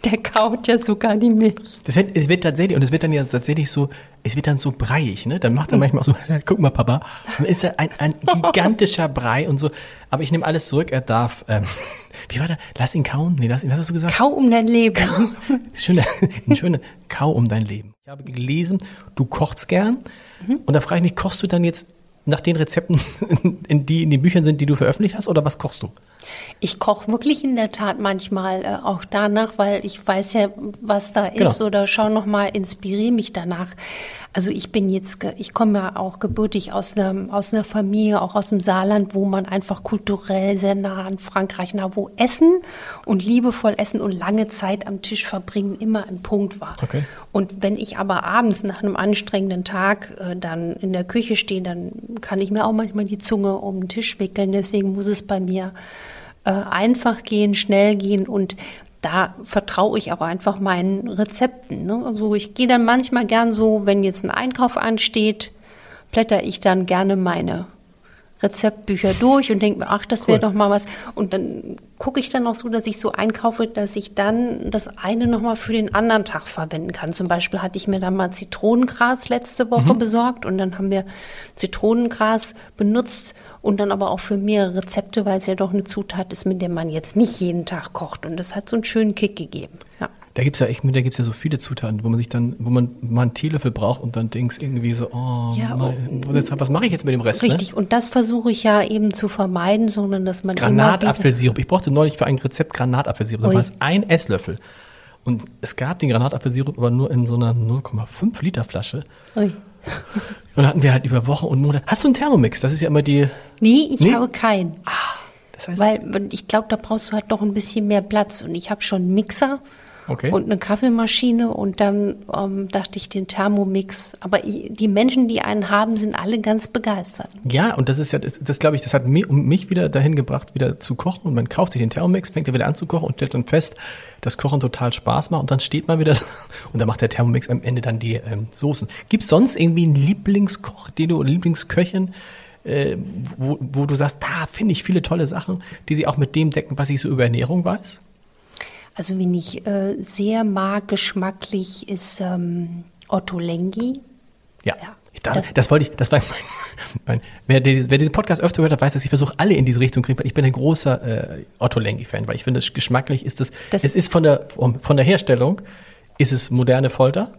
der kaut ja sogar die Milch. Das wird, es wird tatsächlich, und es wird dann ja tatsächlich so, es wird dann so breiig, ne? Dann macht er manchmal so, guck mal, Papa. Dann ist er ein, ein gigantischer Brei und so. Aber ich nehme alles zurück, er darf, ähm, wie war der? Lass ihn kauen? Nee, lass ihn, was hast du gesagt? Kau um dein Leben. Kau, schöne, ein schöner Kau um dein Leben. Ich habe gelesen, du kochst gern. Mhm. Und da frage ich mich, kochst du dann jetzt nach den Rezepten, in die in den Büchern sind, die du veröffentlicht hast, oder was kochst du? Ich koche wirklich in der Tat manchmal äh, auch danach, weil ich weiß ja, was da genau. ist oder schau noch mal, inspiriere mich danach. Also ich bin jetzt, ich komme ja auch gebürtig aus einer, aus einer Familie, auch aus dem Saarland, wo man einfach kulturell sehr nah an Frankreich, nah wo Essen und liebevoll Essen und lange Zeit am Tisch verbringen immer ein Punkt war. Okay. Und wenn ich aber abends nach einem anstrengenden Tag äh, dann in der Küche stehe, dann kann ich mir auch manchmal die Zunge um den Tisch wickeln. Deswegen muss es bei mir äh, einfach gehen, schnell gehen und da vertraue ich auch einfach meinen Rezepten. Ne? Also ich gehe dann manchmal gern so, wenn jetzt ein Einkauf ansteht, blätter ich dann gerne meine Rezeptbücher durch und denke mir, ach, das wäre cool. doch mal was. Und dann gucke ich dann auch so, dass ich so einkaufe, dass ich dann das eine nochmal für den anderen Tag verwenden kann. Zum Beispiel hatte ich mir dann mal Zitronengras letzte Woche mhm. besorgt und dann haben wir Zitronengras benutzt und dann aber auch für mehrere Rezepte, weil es ja doch eine Zutat ist, mit der man jetzt nicht jeden Tag kocht. Und das hat so einen schönen Kick gegeben. Ja. Da gibt's ja echt, da gibt's ja so viele Zutaten, wo man sich dann, wo man mal einen Teelöffel braucht und dann denkst irgendwie so, oh, ja, mein, was mache ich jetzt mit dem Rest? Ne? Richtig, ne? und das versuche ich ja eben zu vermeiden, sondern dass man Granatapfelsirup. Ich brauchte neulich für ein Rezept Granatapfelsirup. Da war es ein Esslöffel. Und es gab den Granatapfelsirup aber nur in so einer 0,5 Liter Flasche. Ui. Und dann hatten wir halt über Wochen und Monate. Hast du einen Thermomix? Das ist ja immer die. Nee, ich nee? habe keinen. Ah, das heißt, Weil ich glaube, da brauchst du halt noch ein bisschen mehr Platz. Und ich habe schon einen Mixer okay. und eine Kaffeemaschine und dann ähm, dachte ich den Thermomix. Aber die Menschen, die einen haben, sind alle ganz begeistert. Ja, und das ist ja, das, das glaube ich, das hat mich, mich wieder dahin gebracht, wieder zu kochen. Und man kauft sich den Thermomix, fängt ja wieder an zu kochen und stellt dann fest, dass Kochen total Spaß macht. Und dann steht man wieder und dann macht der Thermomix am Ende dann die ähm, Soßen. Gibt es sonst irgendwie einen Lieblingskoch, den du, oder Lieblingsköchin, äh, wo, wo du sagst, da finde ich viele tolle Sachen, die sie auch mit dem decken, was ich so über Ernährung weiß? Also, wen ich äh, sehr mag, geschmacklich, ist ähm, Otto Lengi. Ja. ja. Das, das, das, wollte ich, das war mein, mein wer, die, wer, diesen Podcast öfter hört, weiß, dass ich versuche, alle in diese Richtung zu kriegen. Ich bin ein großer äh, Otto Lengi-Fan, weil ich finde, geschmacklich ist das, das, es ist von der, von der Herstellung, ist es moderne Folter.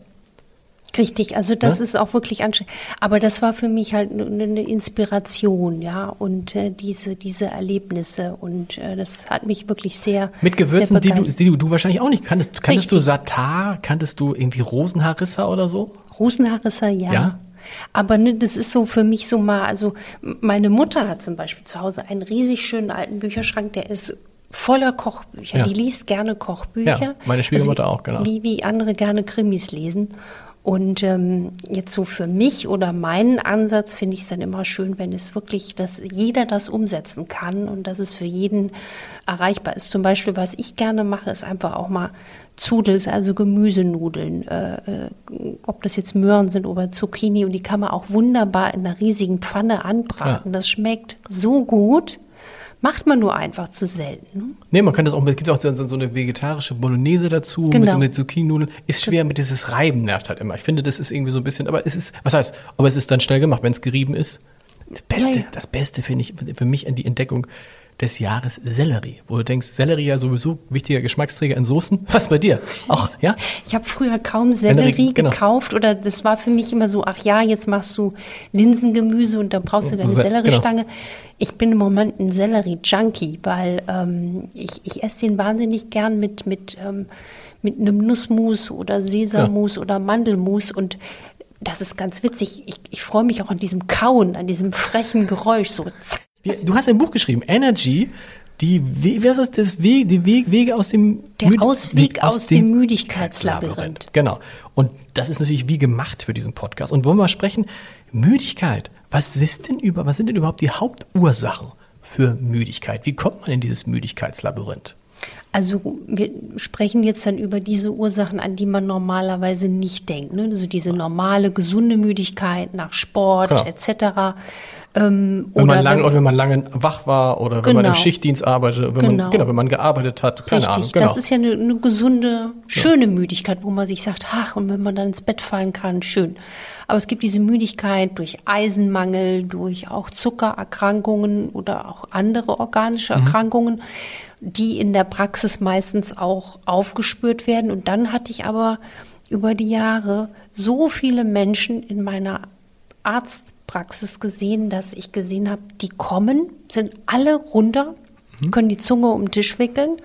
Richtig, also das ja? ist auch wirklich anstrengend. Aber das war für mich halt eine Inspiration, ja, und äh, diese, diese Erlebnisse. Und äh, das hat mich wirklich sehr. Mit Gewürzen, sehr die, du, die du, wahrscheinlich auch nicht kanntest. Kanntest du Satar? Kanntest du irgendwie Rosenharissa oder so? Rosenharissa, ja. ja? Aber ne, das ist so für mich so mal, also meine Mutter hat zum Beispiel zu Hause einen riesig schönen alten Bücherschrank, der ist voller Kochbücher. Ja. Die liest gerne Kochbücher. Ja, meine Schwiegermutter also, auch, genau. Wie, wie andere gerne Krimis lesen. Und ähm, jetzt so für mich oder meinen Ansatz finde ich es dann immer schön, wenn es wirklich, dass jeder das umsetzen kann und dass es für jeden erreichbar ist. Zum Beispiel, was ich gerne mache, ist einfach auch mal Zudels, also Gemüsenudeln, äh, äh, ob das jetzt Möhren sind oder Zucchini und die kann man auch wunderbar in einer riesigen Pfanne anbraten. Ja. Das schmeckt so gut. Macht man nur einfach zu selten. Ne? Nee, man kann das auch, es gibt auch so, so eine vegetarische Bolognese dazu genau. mit, mit Zucchini-Nudeln. Ist schwer, mit dieses Reiben nervt halt immer. Ich finde, das ist irgendwie so ein bisschen, aber es ist, was heißt, aber es ist dann schnell gemacht, wenn es gerieben ist. Das Beste, ja, ja. das Beste finde ich für mich an die Entdeckung des Jahres Sellerie, wo du denkst, Sellerie ja sowieso wichtiger Geschmacksträger in Soßen. Was bei dir? Auch, ja? Ich habe früher kaum Sellerie genau. gekauft oder das war für mich immer so, ach ja, jetzt machst du Linsengemüse und dann brauchst du deine Se Selleriestange. Genau. Ich bin im Moment ein Sellerie-Junkie, weil ähm, ich, ich esse den wahnsinnig gern mit, mit, ähm, mit einem Nussmus oder Sesammus ja. oder Mandelmus und das ist ganz witzig. Ich, ich freue mich auch an diesem Kauen, an diesem frechen Geräusch. So zack, Du hast ein Buch geschrieben, Energy, die, was ist das Weg, die Weg, Wege aus dem Der Müd Ausweg aus, aus, dem, dem Müdigkeitslabyrinth. Genau. Und das ist natürlich wie gemacht für diesen Podcast. Und wollen wir mal sprechen, Müdigkeit. Was ist denn über, was sind denn überhaupt die Hauptursachen für Müdigkeit? Wie kommt man in dieses Müdigkeitslabyrinth? Also wir sprechen jetzt dann über diese Ursachen, an die man normalerweise nicht denkt. Ne? Also diese normale, gesunde Müdigkeit nach Sport genau. etc. Ähm, wenn man lang, oder wenn man lange wach war oder genau. wenn man im genau. Schichtdienst arbeitet, wenn genau. man, genau, wenn man gearbeitet hat, keine Richtig. Ahnung. Genau. Das ist ja eine, eine gesunde, schöne ja. Müdigkeit, wo man sich sagt, ach, und wenn man dann ins Bett fallen kann, schön. Aber es gibt diese Müdigkeit durch Eisenmangel, durch auch Zuckererkrankungen oder auch andere organische mhm. Erkrankungen, die in der Praxis meistens auch aufgespürt werden. Und dann hatte ich aber über die Jahre so viele Menschen in meiner Arztpraxis gesehen, dass ich gesehen habe, die kommen, sind alle runter, mhm. können die Zunge um den Tisch wickeln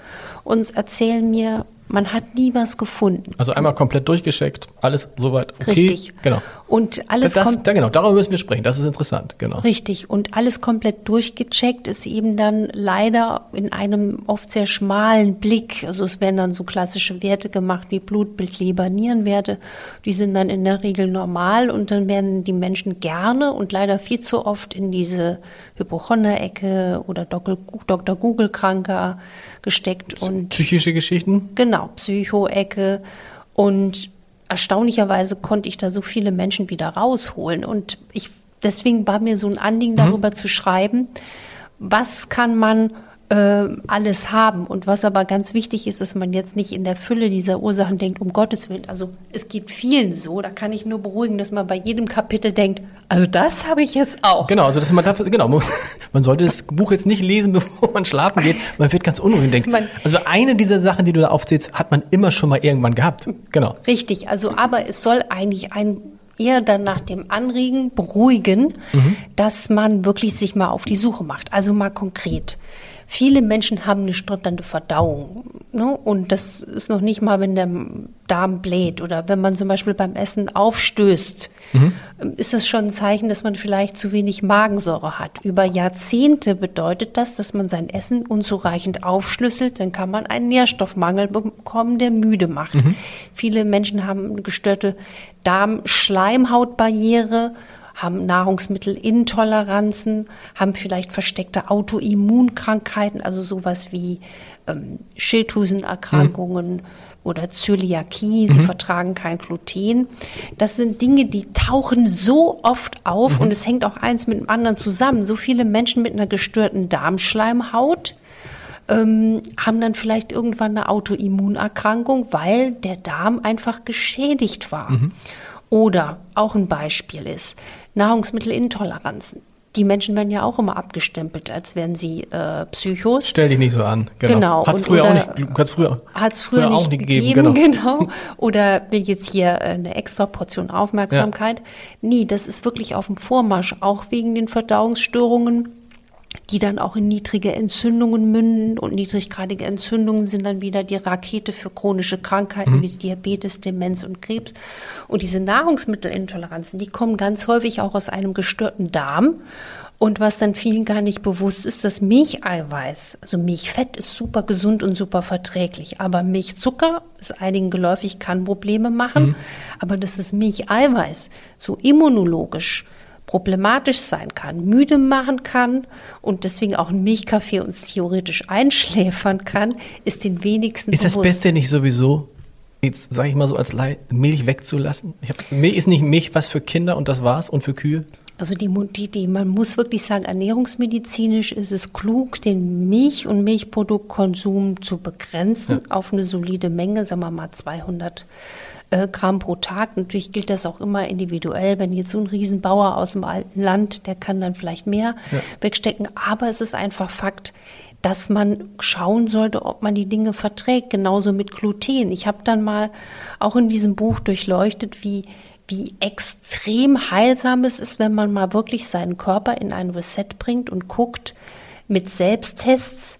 und erzählen mir, man hat nie was gefunden. Also einmal komplett durchgescheckt, alles soweit okay. Richtig. Genau. Und alles das, da, genau, darüber müssen wir sprechen. Das ist interessant, genau. Richtig. Und alles komplett durchgecheckt ist eben dann leider in einem oft sehr schmalen Blick. Also es werden dann so klassische Werte gemacht wie Blutbild, Leber, Nierenwerte. Die sind dann in der Regel normal und dann werden die Menschen gerne und leider viel zu oft in diese Hypochonder-Ecke oder Dr. Google-Kranker gesteckt. Und Psychische Geschichten? Genau, Psycho-Ecke. Und erstaunlicherweise konnte ich da so viele Menschen wieder rausholen. Und ich, deswegen war mir so ein Anliegen, mhm. darüber mhm. zu schreiben, was kann man äh, alles haben. Und was aber ganz wichtig ist, dass man jetzt nicht in der Fülle dieser Ursachen denkt, um Gottes Willen. Also es geht vielen so, da kann ich nur beruhigen, dass man bei jedem Kapitel denkt, also das habe ich jetzt auch. Genau, also dass man dafür, genau, man sollte das Buch jetzt nicht lesen, bevor man schlafen geht. Man wird ganz unruhig denken. Also eine dieser Sachen, die du da aufzählst, hat man immer schon mal irgendwann gehabt. Genau. Richtig, also aber es soll eigentlich ein eher dann nach dem Anregen beruhigen, mhm. dass man wirklich sich mal auf die Suche macht. Also mal konkret Viele Menschen haben eine stotternde Verdauung. Ne? Und das ist noch nicht mal, wenn der Darm bläht oder wenn man zum Beispiel beim Essen aufstößt, mhm. ist das schon ein Zeichen, dass man vielleicht zu wenig Magensäure hat. Über Jahrzehnte bedeutet das, dass man sein Essen unzureichend aufschlüsselt. Dann kann man einen Nährstoffmangel bekommen, der müde macht. Mhm. Viele Menschen haben eine gestörte Darmschleimhautbarriere haben Nahrungsmittelintoleranzen, haben vielleicht versteckte Autoimmunkrankheiten, also sowas wie ähm, Schilddrüsenerkrankungen. Mhm oder Zöliakie, sie mhm. vertragen kein Gluten. Das sind Dinge, die tauchen so oft auf mhm. und es hängt auch eins mit dem anderen zusammen. So viele Menschen mit einer gestörten Darmschleimhaut ähm, haben dann vielleicht irgendwann eine Autoimmunerkrankung, weil der Darm einfach geschädigt war. Mhm. Oder auch ein Beispiel ist Nahrungsmittelintoleranzen. Die Menschen werden ja auch immer abgestempelt, als wären sie äh, Psychos. Stell dich nicht so an. Genau. genau. Hat es früher auch nicht, hat's früher, hat's früher, früher nicht, nicht gegeben. gegeben genau. genau. Oder will jetzt hier eine extra Portion Aufmerksamkeit. Ja. Nie, das ist wirklich auf dem Vormarsch, auch wegen den Verdauungsstörungen die dann auch in niedrige Entzündungen münden. Und niedriggradige Entzündungen sind dann wieder die Rakete für chronische Krankheiten mhm. wie Diabetes, Demenz und Krebs. Und diese Nahrungsmittelintoleranzen, die kommen ganz häufig auch aus einem gestörten Darm. Und was dann vielen gar nicht bewusst ist, dass Milcheiweiß, also Milchfett ist super gesund und super verträglich, aber Milchzucker ist einigen geläufig, kann Probleme machen, mhm. aber dass das Milcheiweiß so immunologisch problematisch sein kann, müde machen kann und deswegen auch ein Milchkaffee uns theoretisch einschläfern kann, ist den wenigsten Ist bewusst. das Beste nicht sowieso, jetzt sage ich mal so als Leih, Milch wegzulassen? Hab, Milch ist nicht Milch was für Kinder und das war's und für Kühe? Also die, die, die, man muss wirklich sagen, ernährungsmedizinisch ist es klug, den Milch- und Milchproduktkonsum zu begrenzen ja. auf eine solide Menge, sagen wir mal 200 äh, Gramm pro Tag. Natürlich gilt das auch immer individuell. Wenn jetzt so ein Riesenbauer aus dem alten Land, der kann dann vielleicht mehr ja. wegstecken. Aber es ist einfach Fakt, dass man schauen sollte, ob man die Dinge verträgt. Genauso mit Gluten. Ich habe dann mal auch in diesem Buch durchleuchtet, wie wie extrem heilsam es ist, wenn man mal wirklich seinen Körper in ein Reset bringt und guckt mit Selbsttests,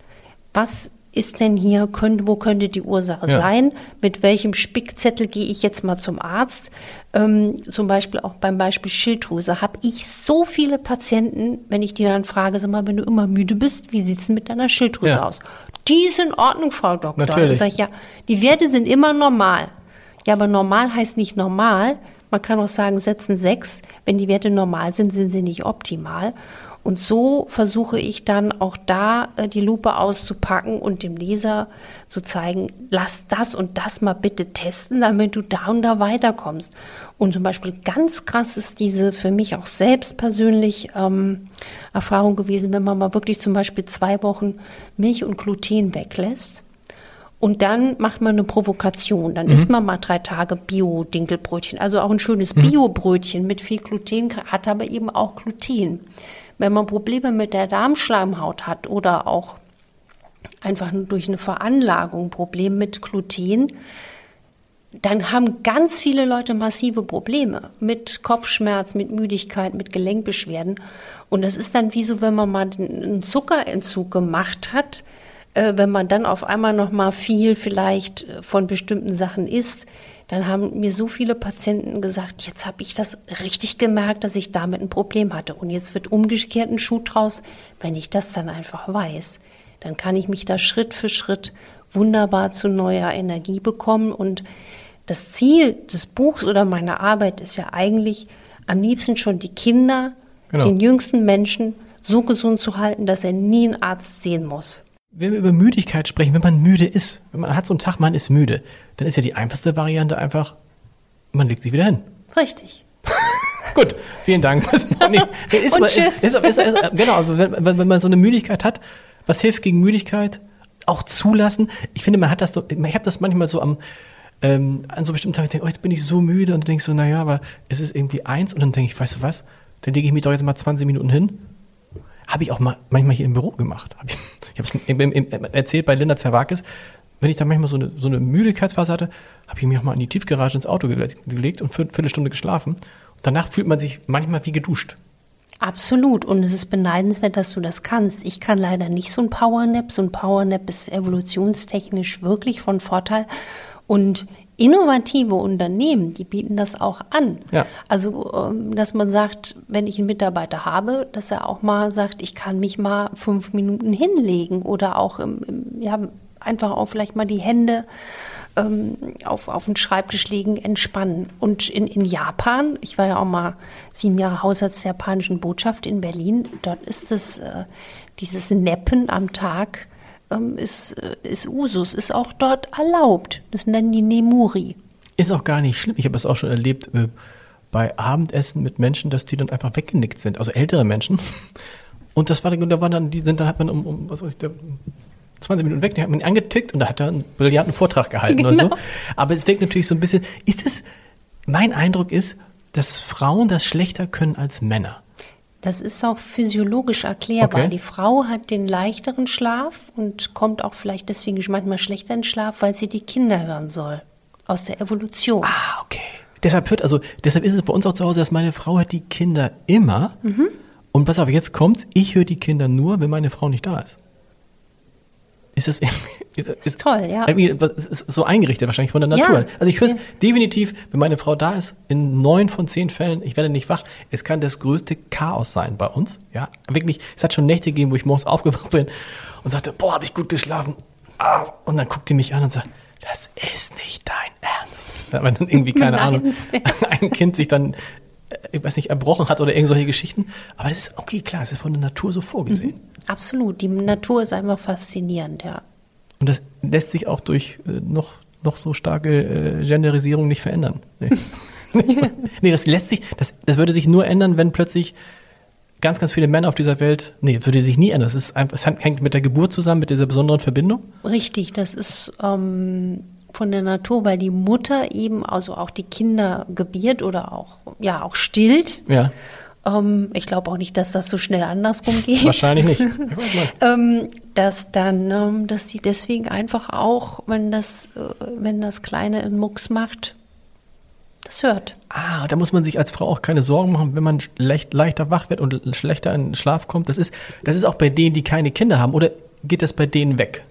was ist denn hier, können, wo könnte die Ursache ja. sein? Mit welchem Spickzettel gehe ich jetzt mal zum Arzt? Ähm, zum Beispiel auch beim Beispiel Schilddrüse habe ich so viele Patienten, wenn ich die dann frage, sag mal, wenn du immer müde bist, wie sieht es mit deiner Schilddrüse ja. aus? Die ist in Ordnung, Frau Doktor. Natürlich. Sage ich, ja, die Werte sind immer normal. Ja, aber normal heißt nicht normal. Man kann auch sagen, setzen sechs. Wenn die Werte normal sind, sind sie nicht optimal. Und so versuche ich dann auch da äh, die Lupe auszupacken und dem Leser zu zeigen, lass das und das mal bitte testen, damit du da und da weiterkommst. Und zum Beispiel ganz krass ist diese für mich auch selbst persönlich ähm, Erfahrung gewesen, wenn man mal wirklich zum Beispiel zwei Wochen Milch und Gluten weglässt. Und dann macht man eine Provokation. Dann mhm. isst man mal drei Tage Bio-Dinkelbrötchen. Also auch ein schönes mhm. Bio-Brötchen mit viel Gluten, hat aber eben auch Gluten. Wenn man Probleme mit der Darmschleimhaut hat oder auch einfach durch eine Veranlagung Probleme mit Gluten, dann haben ganz viele Leute massive Probleme mit Kopfschmerz, mit Müdigkeit, mit Gelenkbeschwerden. Und das ist dann wie so, wenn man mal einen Zuckerentzug gemacht hat, äh, wenn man dann auf einmal noch mal viel vielleicht von bestimmten Sachen isst, dann haben mir so viele Patienten gesagt, jetzt habe ich das richtig gemerkt, dass ich damit ein Problem hatte. Und jetzt wird umgekehrt ein Schuh draus, wenn ich das dann einfach weiß. Dann kann ich mich da Schritt für Schritt wunderbar zu neuer Energie bekommen. Und das Ziel des Buchs oder meiner Arbeit ist ja eigentlich, am liebsten schon die Kinder, genau. den jüngsten Menschen so gesund zu halten, dass er nie einen Arzt sehen muss. Wenn wir über Müdigkeit sprechen, wenn man müde ist, wenn man hat so einen Tag, man ist müde, dann ist ja die einfachste Variante einfach, man legt sich wieder hin. Richtig. Gut, vielen Dank. Ist, Und tschüss. Ist, ist, genau, also wenn, wenn, man so eine Müdigkeit hat, was hilft gegen Müdigkeit? Auch zulassen. Ich finde, man hat das, ich habe das manchmal so am, ähm, an so bestimmten Tagen, ich denke, oh, jetzt bin ich so müde und du denkst so, naja, aber es ist irgendwie eins und dann denke ich, weißt du was, dann lege ich mich doch jetzt mal 20 Minuten hin habe ich auch mal, manchmal hier im Büro gemacht. Hab ich ich habe es erzählt bei Linda Zerwakis. Wenn ich da manchmal so eine, so eine Müdigkeitsphase hatte, habe ich mich auch mal in die Tiefgarage ins Auto gelegt und für eine Viertelstunde geschlafen. Und danach fühlt man sich manchmal wie geduscht. Absolut. Und es ist beneidenswert, dass du das kannst. Ich kann leider nicht so ein Powernap. So ein Powernap ist evolutionstechnisch wirklich von Vorteil. Und innovative Unternehmen, die bieten das auch an. Ja. Also, ähm, dass man sagt, wenn ich einen Mitarbeiter habe, dass er auch mal sagt, ich kann mich mal fünf Minuten hinlegen oder auch ja, einfach auch vielleicht mal die Hände ähm, auf, auf den Schreibtisch legen, entspannen. Und in, in Japan, ich war ja auch mal sieben Jahre Hausarzt der japanischen Botschaft in Berlin, dort ist es äh, dieses Neppen am Tag ähm, ist, äh, ist Usus, ist auch dort erlaubt. Das nennen die Nemuri. Ist auch gar nicht schlimm. Ich habe es auch schon erlebt äh, bei Abendessen mit Menschen, dass die dann einfach weggenickt sind, also ältere Menschen. Und das war dann, da waren dann, die sind dann hat man um, um was weiß ich, der, 20 Minuten weg, die hat man angetickt und da hat er einen brillanten Vortrag gehalten genau. oder so. Aber es wirkt natürlich so ein bisschen, ist es, mein Eindruck ist, dass Frauen das schlechter können als Männer. Das ist auch physiologisch erklärbar. Okay. Die Frau hat den leichteren Schlaf und kommt auch vielleicht deswegen manchmal schlechter in Schlaf, weil sie die Kinder hören soll. Aus der Evolution. Ah, okay. Deshalb hört, also, deshalb ist es bei uns auch zu Hause, dass meine Frau hört die Kinder immer. Mhm. Und pass auf, jetzt kommt's, ich höre die Kinder nur, wenn meine Frau nicht da ist ist es ist, ist, ist, toll, ja. Ist so eingerichtet wahrscheinlich von der Natur. Ja. Also ich höre es ja. definitiv, wenn meine Frau da ist, in neun von zehn Fällen, ich werde nicht wach. Es kann das größte Chaos sein bei uns. Ja, wirklich. Es hat schon Nächte gegeben, wo ich morgens aufgewacht bin und sagte, boah, habe ich gut geschlafen. Ah. Und dann guckt die mich an und sagt, das ist nicht dein Ernst. Weil dann irgendwie keine Ahnung, ein Kind sich dann ich weiß nicht, erbrochen hat oder irgendwelche Geschichten. Aber es ist okay, klar, es ist von der Natur so vorgesehen. Mhm. Absolut, die Natur ist einfach faszinierend, ja. Und das lässt sich auch durch äh, noch, noch so starke äh, Genderisierung nicht verändern. Nee. nee, das lässt sich, das, das würde sich nur ändern, wenn plötzlich ganz, ganz viele Männer auf dieser Welt, nee, das würde sich nie ändern. Ist einfach, es hängt mit der Geburt zusammen, mit dieser besonderen Verbindung. Richtig, das ist ähm, von der Natur, weil die Mutter eben also auch die Kinder gebiert oder auch, ja, auch stillt. Ja. Ähm, ich glaube auch nicht, dass das so schnell andersrum geht. Wahrscheinlich nicht. ähm, dass dann, ähm, dass die deswegen einfach auch, wenn das, äh, wenn das Kleine einen Mucks macht, das hört. Ah, da muss man sich als Frau auch keine Sorgen machen, wenn man leicht, leichter wach wird und schlechter in den Schlaf kommt. Das ist, das ist auch bei denen, die keine Kinder haben. Oder geht das bei denen weg?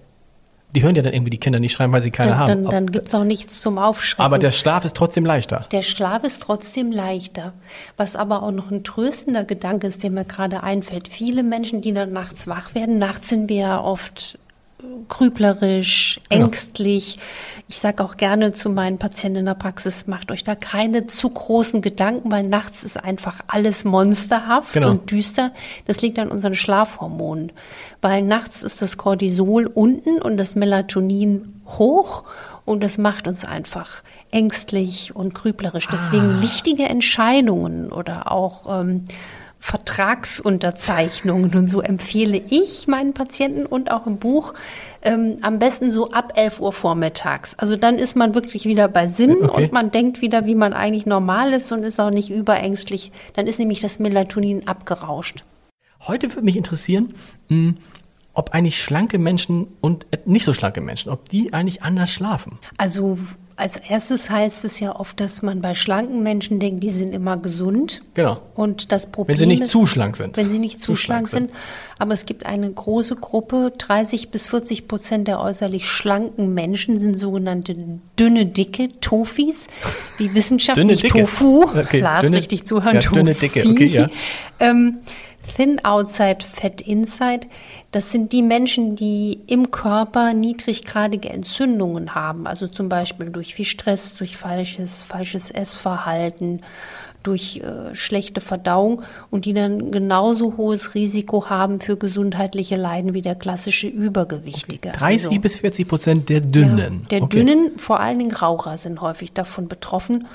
Die hören ja dann irgendwie die Kinder nicht schreien, weil sie keine dann, haben. Dann, dann gibt es auch nichts zum Aufschreiben. Aber der Schlaf ist trotzdem leichter. Der Schlaf ist trotzdem leichter. Was aber auch noch ein tröstender Gedanke ist, der mir gerade einfällt. Viele Menschen, die dann nachts wach werden, nachts sind wir ja oft grüblerisch, genau. ängstlich. Genau. Ich sage auch gerne zu meinen Patienten in der Praxis, macht euch da keine zu großen Gedanken, weil nachts ist einfach alles monsterhaft genau. und düster. Das liegt an unseren Schlafhormonen, weil nachts ist das Cortisol unten und das Melatonin hoch und das macht uns einfach ängstlich und grüblerisch. Deswegen ah. wichtige Entscheidungen oder auch ähm, Vertragsunterzeichnungen und so empfehle ich meinen Patienten und auch im Buch ähm, am besten so ab 11 Uhr vormittags. Also dann ist man wirklich wieder bei Sinn okay. und man denkt wieder, wie man eigentlich normal ist und ist auch nicht überängstlich. Dann ist nämlich das Melatonin abgerauscht. Heute würde mich interessieren, hm, ob eigentlich schlanke Menschen und nicht so schlanke Menschen, ob die eigentlich anders schlafen. Also als erstes heißt es ja oft, dass man bei schlanken Menschen denkt, die sind immer gesund. Genau. Und das Problem Wenn sie nicht ist, zu schlank sind. Wenn sie nicht zu, zu schlank, sind. sind. Aber es gibt eine große Gruppe, 30 bis 40 Prozent der äußerlich schlanken Menschen sind sogenannte dünne, dicke Tofis. Die wissenschaftlich Tofu, okay. Lars dünne, richtig zuhören, ja, Dünne, dicke, okay, ja. ähm, Thin Outside, Fat Inside, das sind die Menschen, die im Körper niedriggradige Entzündungen haben, also zum Beispiel durch viel Stress, durch falsches, falsches Essverhalten, durch äh, schlechte Verdauung und die dann genauso hohes Risiko haben für gesundheitliche Leiden wie der klassische Übergewichtige. Okay. 30 also, bis 40 Prozent der Dünnen. Ja, der okay. Dünnen, vor allen Dingen Raucher sind häufig davon betroffen.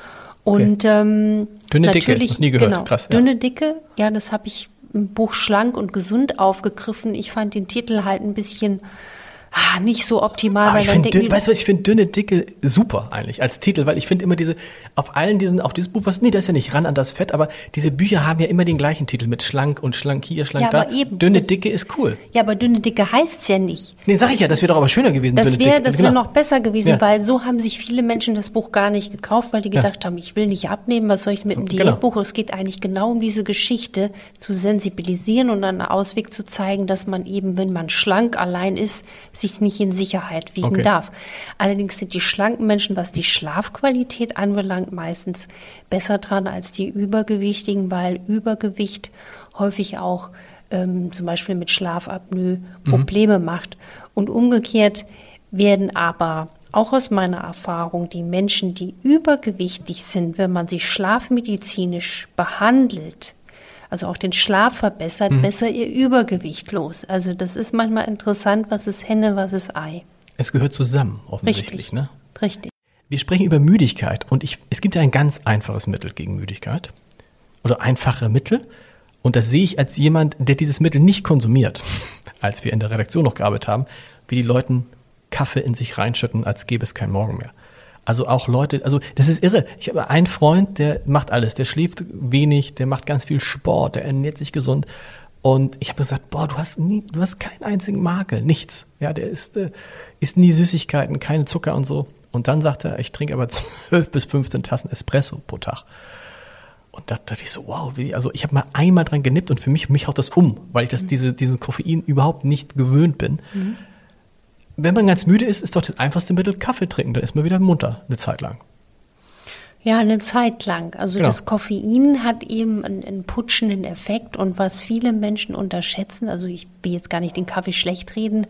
Und okay. ähm, dünne Dicke, noch nie gehört. Genau, Krass. Ja. Dünne Dicke, ja, das habe ich im Buch Schlank und Gesund aufgegriffen. Ich fand den Titel halt ein bisschen ah, nicht so optimal. Aber weil ich dann dünn, weißt du was, ich finde dünne, dicke super eigentlich als Titel, weil ich finde immer diese, auf allen diesen, auch dieses Buch, was, nee, das ist ja nicht ran an das Fett, aber diese Bücher haben ja immer den gleichen Titel mit schlank und schlank hier, schlank Ja, da. aber eben, dünne, das- dicke ist cool. ja, aber dünne Dicke heißt's ja nicht. Nee, sag ich ja, das wäre doch aber schöner gewesen. Das wäre dicke. das Genau. wär noch besser gewesen, Ja. weil so haben sich viele Menschen das Buch gar nicht gekauft, weil die gedacht haben, ich will nicht abnehmen, was soll ich mit dem genau. Diätbuch? Es geht eigentlich genau um diese Geschichte zu sensibilisieren und einen Ausweg zu zeigen, dass man eben, wenn man schlank allein ist, sich nicht in Sicherheit wiegen Okay. darf. Allerdings sind die schlanken Menschen, was die Schlafqualität anbelangt, meistens besser dran als die Übergewichtigen, weil Übergewicht häufig auch ähm, zum Beispiel mit Schlafapnoe Probleme macht. Und umgekehrt werden aber auch aus meiner Erfahrung die Menschen, die übergewichtig sind, wenn man sie schlafmedizinisch behandelt, also auch den Schlaf verbessert, besser ihr Übergewicht los. Also das ist manchmal interessant, was ist Henne, was ist Ei. Es gehört zusammen, offensichtlich, Richtig. ne? Richtig. Wir sprechen über Müdigkeit und ich, es gibt ja ein ganz einfaches Mittel gegen Müdigkeit. Oder einfache Mittel. Und das sehe ich als jemand, der dieses Mittel nicht konsumiert, als wir in der Redaktion noch gearbeitet haben, wie die Leuten Kaffee in sich reinschütten, als gäbe es kein Morgen mehr. Also auch Leute, also das ist irre. Ich habe einen Freund, der macht alles, der schläft wenig, der macht ganz viel Sport, der ernährt sich gesund. Und ich habe gesagt, boah, du hast nie, du hast keinen einzigen Makel, nichts. Ja, der isst, äh, isst nie Süßigkeiten, keine Zucker und so. Und dann sagt er, ich trinke aber 12 bis 15 Tassen Espresso pro Tag. Und da dachte ich so, wow, wie, also ich habe mal einmal dran genippt und für mich, mich haut das um, weil ich das, diese, diesen Koffein überhaupt nicht gewöhnt bin. Wenn man ganz müde ist, ist doch das einfachste Mittel Kaffee trinken, dann ist man wieder munter eine Zeit lang. Ja, eine Zeit lang. Also Genau. das Koffein hat eben einen, einen putschenden Effekt und was viele Menschen unterschätzen, also ich will jetzt gar nicht den Kaffee schlecht reden,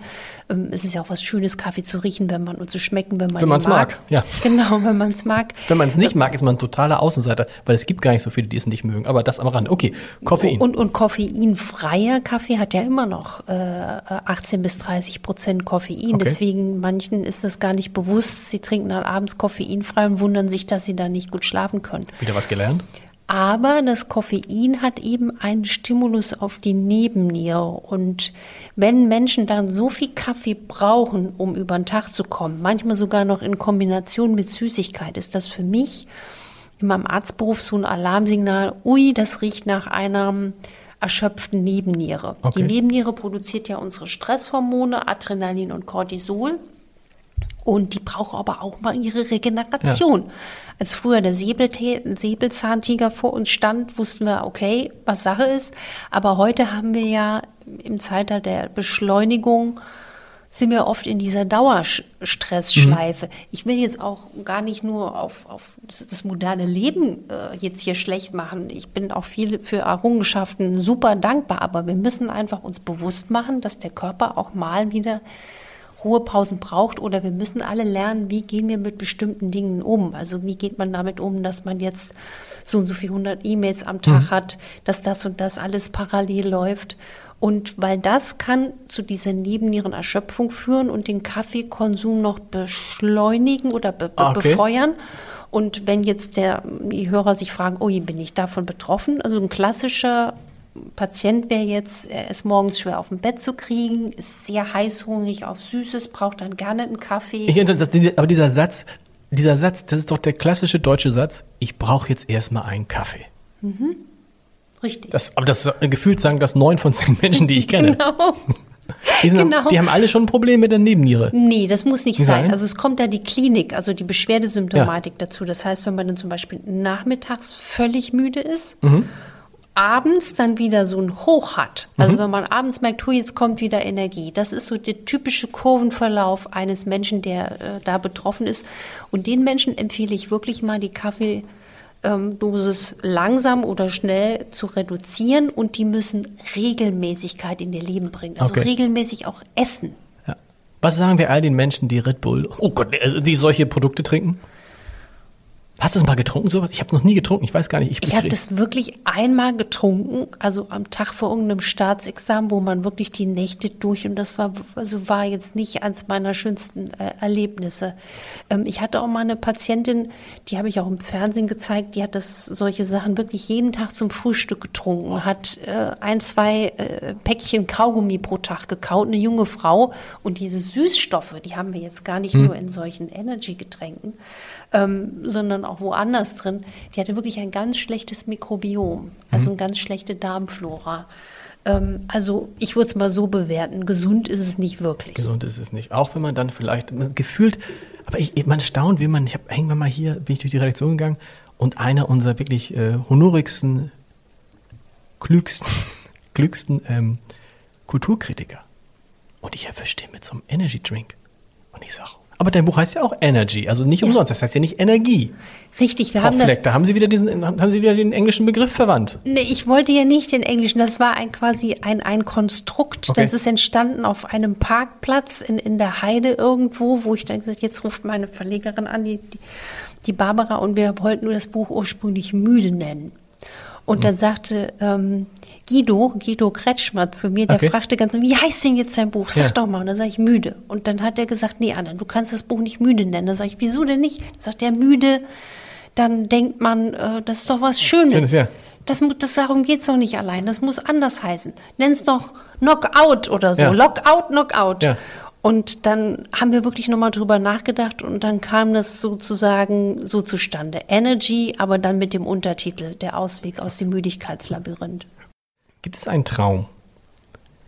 ähm, es ist ja auch was Schönes, Kaffee zu riechen, wenn man und zu schmecken, wenn man Wenn ihn man's mag, ja. Genau, wenn man es mag. Wenn man es nicht mag, ist man ein totaler Außenseiter, weil es gibt gar nicht so viele, die es nicht mögen. Aber das am Rande. Okay, Koffein. Und, und koffeinfreier Kaffee hat ja immer noch äh, 18 bis 30 Prozent Koffein. Okay. Deswegen manchen ist das gar nicht bewusst. Sie trinken dann abends koffeinfrei und wundern sich, dass sie dann nicht gut schlafen können. Wieder was gelernt? Aber das Koffein hat eben einen Stimulus auf die Nebenniere. Und wenn Menschen dann so viel Kaffee brauchen, um über den Tag zu kommen, manchmal sogar noch in Kombination mit Süßigkeit, ist das für mich in meinem Arztberuf so ein Alarmsignal, ui, das riecht nach einer erschöpften Nebenniere. Okay. Die Nebenniere produziert ja unsere Stresshormone, Adrenalin und Cortisol. Und die braucht aber auch mal ihre Regeneration. Als früher der Säbelzahntiger vor uns stand, wussten wir, okay, was Sache ist. Aber heute haben wir ja im Zeitalter der Beschleunigung sind wir oft in dieser Dauerstressschleife. Ich will jetzt auch gar nicht nur auf, auf das, das moderne Leben äh, jetzt hier schlecht machen. Ich bin auch viel für Errungenschaften super dankbar, aber wir müssen einfach uns bewusst machen, dass der Körper auch mal wieder Ruhepausen braucht oder wir müssen alle lernen, wie gehen wir mit bestimmten Dingen um. Also wie geht man damit um, dass man jetzt so und so viel 100 E-Mails am Tag hat, dass das und das alles parallel läuft. Und weil das kann zu dieser Nebennierenerschöpfung führen und den Kaffeekonsum noch beschleunigen oder be be Ah, okay. befeuern. Und wenn jetzt der, die Hörer sich fragen, oh, bin ich davon betroffen? Also ein klassischer Patient wäre jetzt, er ist morgens schwer auf dem Bett zu kriegen, ist sehr heißhungrig auf Süßes, braucht dann gerne einen Kaffee. Ich, das, aber dieser Satz, dieser Satz, das ist doch der klassische deutsche Satz, ich brauche jetzt erstmal einen Kaffee. Richtig. Das, aber das gefühlt sagen das neun von zehn Menschen, die ich kenne. genau. Die, genau. die haben alle schon ein Problem mit der Nebenniere. Nee, das muss nicht sein. Also es kommt da die Klinik, also die Beschwerdesymptomatik dazu. Das heißt, wenn man dann zum Beispiel nachmittags völlig müde ist, Mhm. Abends dann wieder so ein Hoch hat. Also Mhm. wenn man abends merkt, hu, jetzt kommt wieder Energie. Das ist so der typische Kurvenverlauf eines Menschen, der äh, da betroffen ist. Und den Menschen empfehle ich wirklich mal die Kaffee ähm, Dosis langsam oder schnell zu reduzieren und die müssen Regelmäßigkeit in ihr Leben bringen. Also Okay. regelmäßig auch essen. Ja. Was sagen wir all den Menschen, die Red Bull, oh Gott, also die solche Produkte trinken? Hast du es mal getrunken, sowas? Ich habe es noch nie getrunken, ich weiß gar nicht. Ich, ich habe das wirklich einmal getrunken, also am Tag vor irgendeinem Staatsexamen, wo man wirklich die Nächte durch und das war, also war jetzt nicht eines meiner schönsten äh, Erlebnisse. Ähm, ich hatte auch mal eine Patientin, die habe ich auch im Fernsehen gezeigt, die hat das solche Sachen wirklich jeden Tag zum Frühstück getrunken, hat äh, ein, zwei äh, Päckchen Kaugummi pro Tag gekaut, eine junge Frau und diese Süßstoffe, die haben wir jetzt gar nicht hm. nur in solchen Energy-Getränken ähm, sondern auch woanders drin, die hatte wirklich ein ganz schlechtes Mikrobiom, also mhm. eine ganz schlechte Darmflora. Ähm, also ich würde es mal so bewerten, gesund ist es nicht wirklich. Gesund ist es nicht, auch wenn man dann vielleicht gefühlt, aber ich, man staunt, wie man, ich habe irgendwann mal hier, bin ich durch die Redaktion gegangen und einer unserer wirklich äh, honorigsten, klügsten, klügsten ähm, Kulturkritiker. Und ich erwische den mit so einem Energy Drink. Und ich sage, aber dein Buch heißt ja auch Energy, also nicht ja. umsonst. Das heißt ja nicht Energie. Richtig, wir Frau haben Fleck, das. Da haben Sie wieder diesen, haben Sie wieder den englischen Begriff verwandt. Nee, ich wollte ja nicht den englischen. Das war ein quasi ein, ein Konstrukt. Okay. Das ist entstanden auf einem Parkplatz in, in der Heide irgendwo, wo ich dann gesagt, jetzt ruft meine Verlegerin an, die, die, die Barbara, und wir wollten nur das Buch ursprünglich müde nennen. Und dann sagte ähm, Guido, Guido Kretschmer zu mir, der okay. fragte ganz, wie heißt denn jetzt sein Buch? Sag ja. doch mal. Und dann sage ich müde. Und dann hat er gesagt, nee, Anna, du kannst das Buch nicht müde nennen. Dann sage ich, wieso denn nicht? Dann sagt er müde. Dann denkt man, äh, das ist doch was Schönes. Schönes ja. Das, das, darum geht's doch nicht allein. Das muss anders heißen. Nenn es doch Knockout oder so. Ja. Lockout, Knockout. Ja. Und dann haben wir wirklich nochmal drüber nachgedacht und dann kam das sozusagen so zustande. Energy, aber dann mit dem Untertitel Der Ausweg aus dem Müdigkeitslabyrinth. Gibt es einen Traum?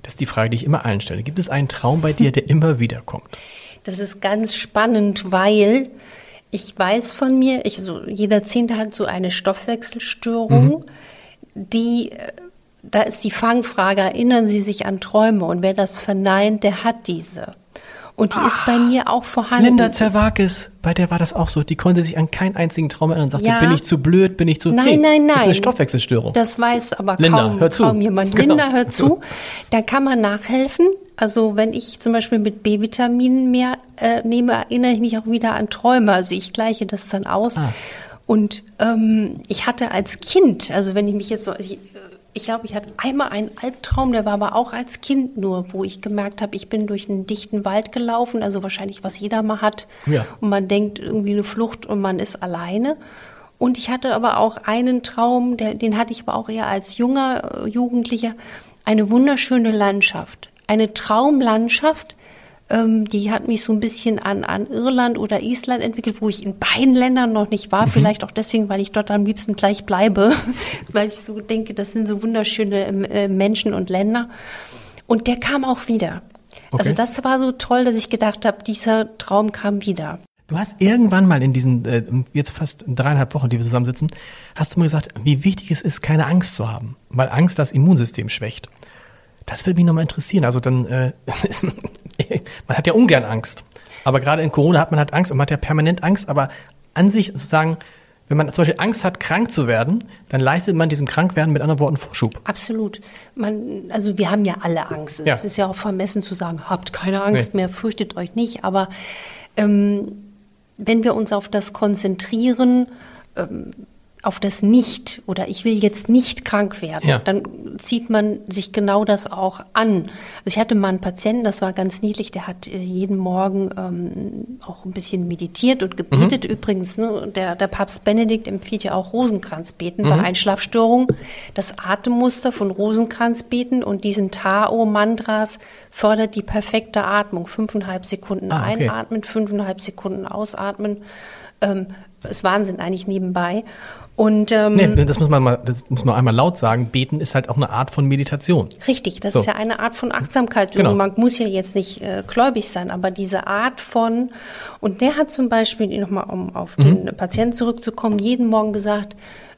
Das ist die Frage, die ich immer allen stelle. Gibt es einen Traum bei dir, der immer wieder kommt? Das ist ganz spannend, weil ich weiß von mir, ich, also jeder Zehnte hat so eine Stoffwechselstörung, mhm. die äh, da ist die Fangfrage, erinnern Sie sich an Träume? Und wer das verneint, der hat diese. Und die Ach, ist bei mir auch vorhanden. Linda Zerwakis, bei der war das auch so. Die konnte sich an keinen einzigen Traum erinnern und sagte, ja. bin ich zu blöd, bin ich zu... Nein, nee, nein, nein. Das ist eine Stoffwechselstörung. Das weiß aber Linda, kaum, hör zu. kaum jemand. Genau. Linda, hör zu. Da kann man nachhelfen. Also wenn ich zum Beispiel mit B-Vitaminen mehr äh, nehme, erinnere ich mich auch wieder an Träume. Also ich gleiche das dann aus. Ah. Und ähm, ich hatte als Kind, also wenn ich mich jetzt so, ich, ich glaube, ich hatte einmal einen Albtraum, der war aber auch als Kind nur, wo ich gemerkt habe, ich bin durch einen dichten Wald gelaufen, also wahrscheinlich, was jeder mal hat. Ja. Und man denkt irgendwie eine Flucht und man ist alleine. Und ich hatte aber auch einen Traum, der, den hatte ich aber auch eher als junger äh, Jugendlicher, eine wunderschöne Landschaft. Eine Traumlandschaft, ähm, die hat mich so ein bisschen an, an Irland oder Island entwickelt, wo ich in beiden Ländern noch nicht war. Mhm. Vielleicht auch deswegen, weil ich dort am liebsten gleich bleibe, weil ich so denke, das sind so wunderschöne ähm, äh, Menschen und Länder. Und der kam auch wieder. Also okay. Also das war so toll, dass ich gedacht habe, dieser Traum kam wieder. Du hast irgendwann mal in diesen äh, jetzt fast dreieinhalb Wochen, die wir zusammensitzen, hast du mir gesagt, wie wichtig es ist, keine Angst zu haben, weil Angst das Immunsystem schwächt. Das würde mich nochmal interessieren. Also dann, äh, man hat ja ungern Angst. Aber gerade in Corona hat man halt Angst und man hat ja permanent Angst. Aber an sich sozusagen, wenn man zum Beispiel Angst hat, krank zu werden, dann leistet man diesem Krankwerden mit anderen Worten Vorschub. Absolut. Man, also wir haben ja alle Angst. Es ja. ist ja auch vermessen zu sagen, habt keine Angst nee. mehr, fürchtet euch nicht. Aber ähm, wenn wir uns auf das konzentrieren, ähm, auf das Nicht oder ich will jetzt nicht krank werden, ja. dann zieht man sich genau das auch an. Also ich hatte mal einen Patienten, das war ganz niedlich, der hat äh, jeden Morgen ähm, auch ein bisschen meditiert und gebetet. Mhm. Übrigens, ne, der, der Papst Benedikt empfiehlt ja auch Rosenkranzbeten mhm. bei Einschlafstörungen. Das Atemmuster von Rosenkranzbeten und diesen Tao-Mantras fördert die perfekte Atmung. Fünfeinhalb Sekunden ah, okay. einatmen, fünfeinhalb Sekunden ausatmen. Ähm, ist Wahnsinn eigentlich nebenbei. Und, ähm, nee, das muss man mal, das muss man einmal laut sagen. Beten ist halt auch eine Art von Meditation. Richtig, das so. ist ja eine Art von Achtsamkeit. Genau. Man muss ja jetzt nicht äh, gläubig sein, aber diese Art von, und der hat zum Beispiel, nochmal um auf mhm. den Patienten zurückzukommen, jeden Morgen gesagt,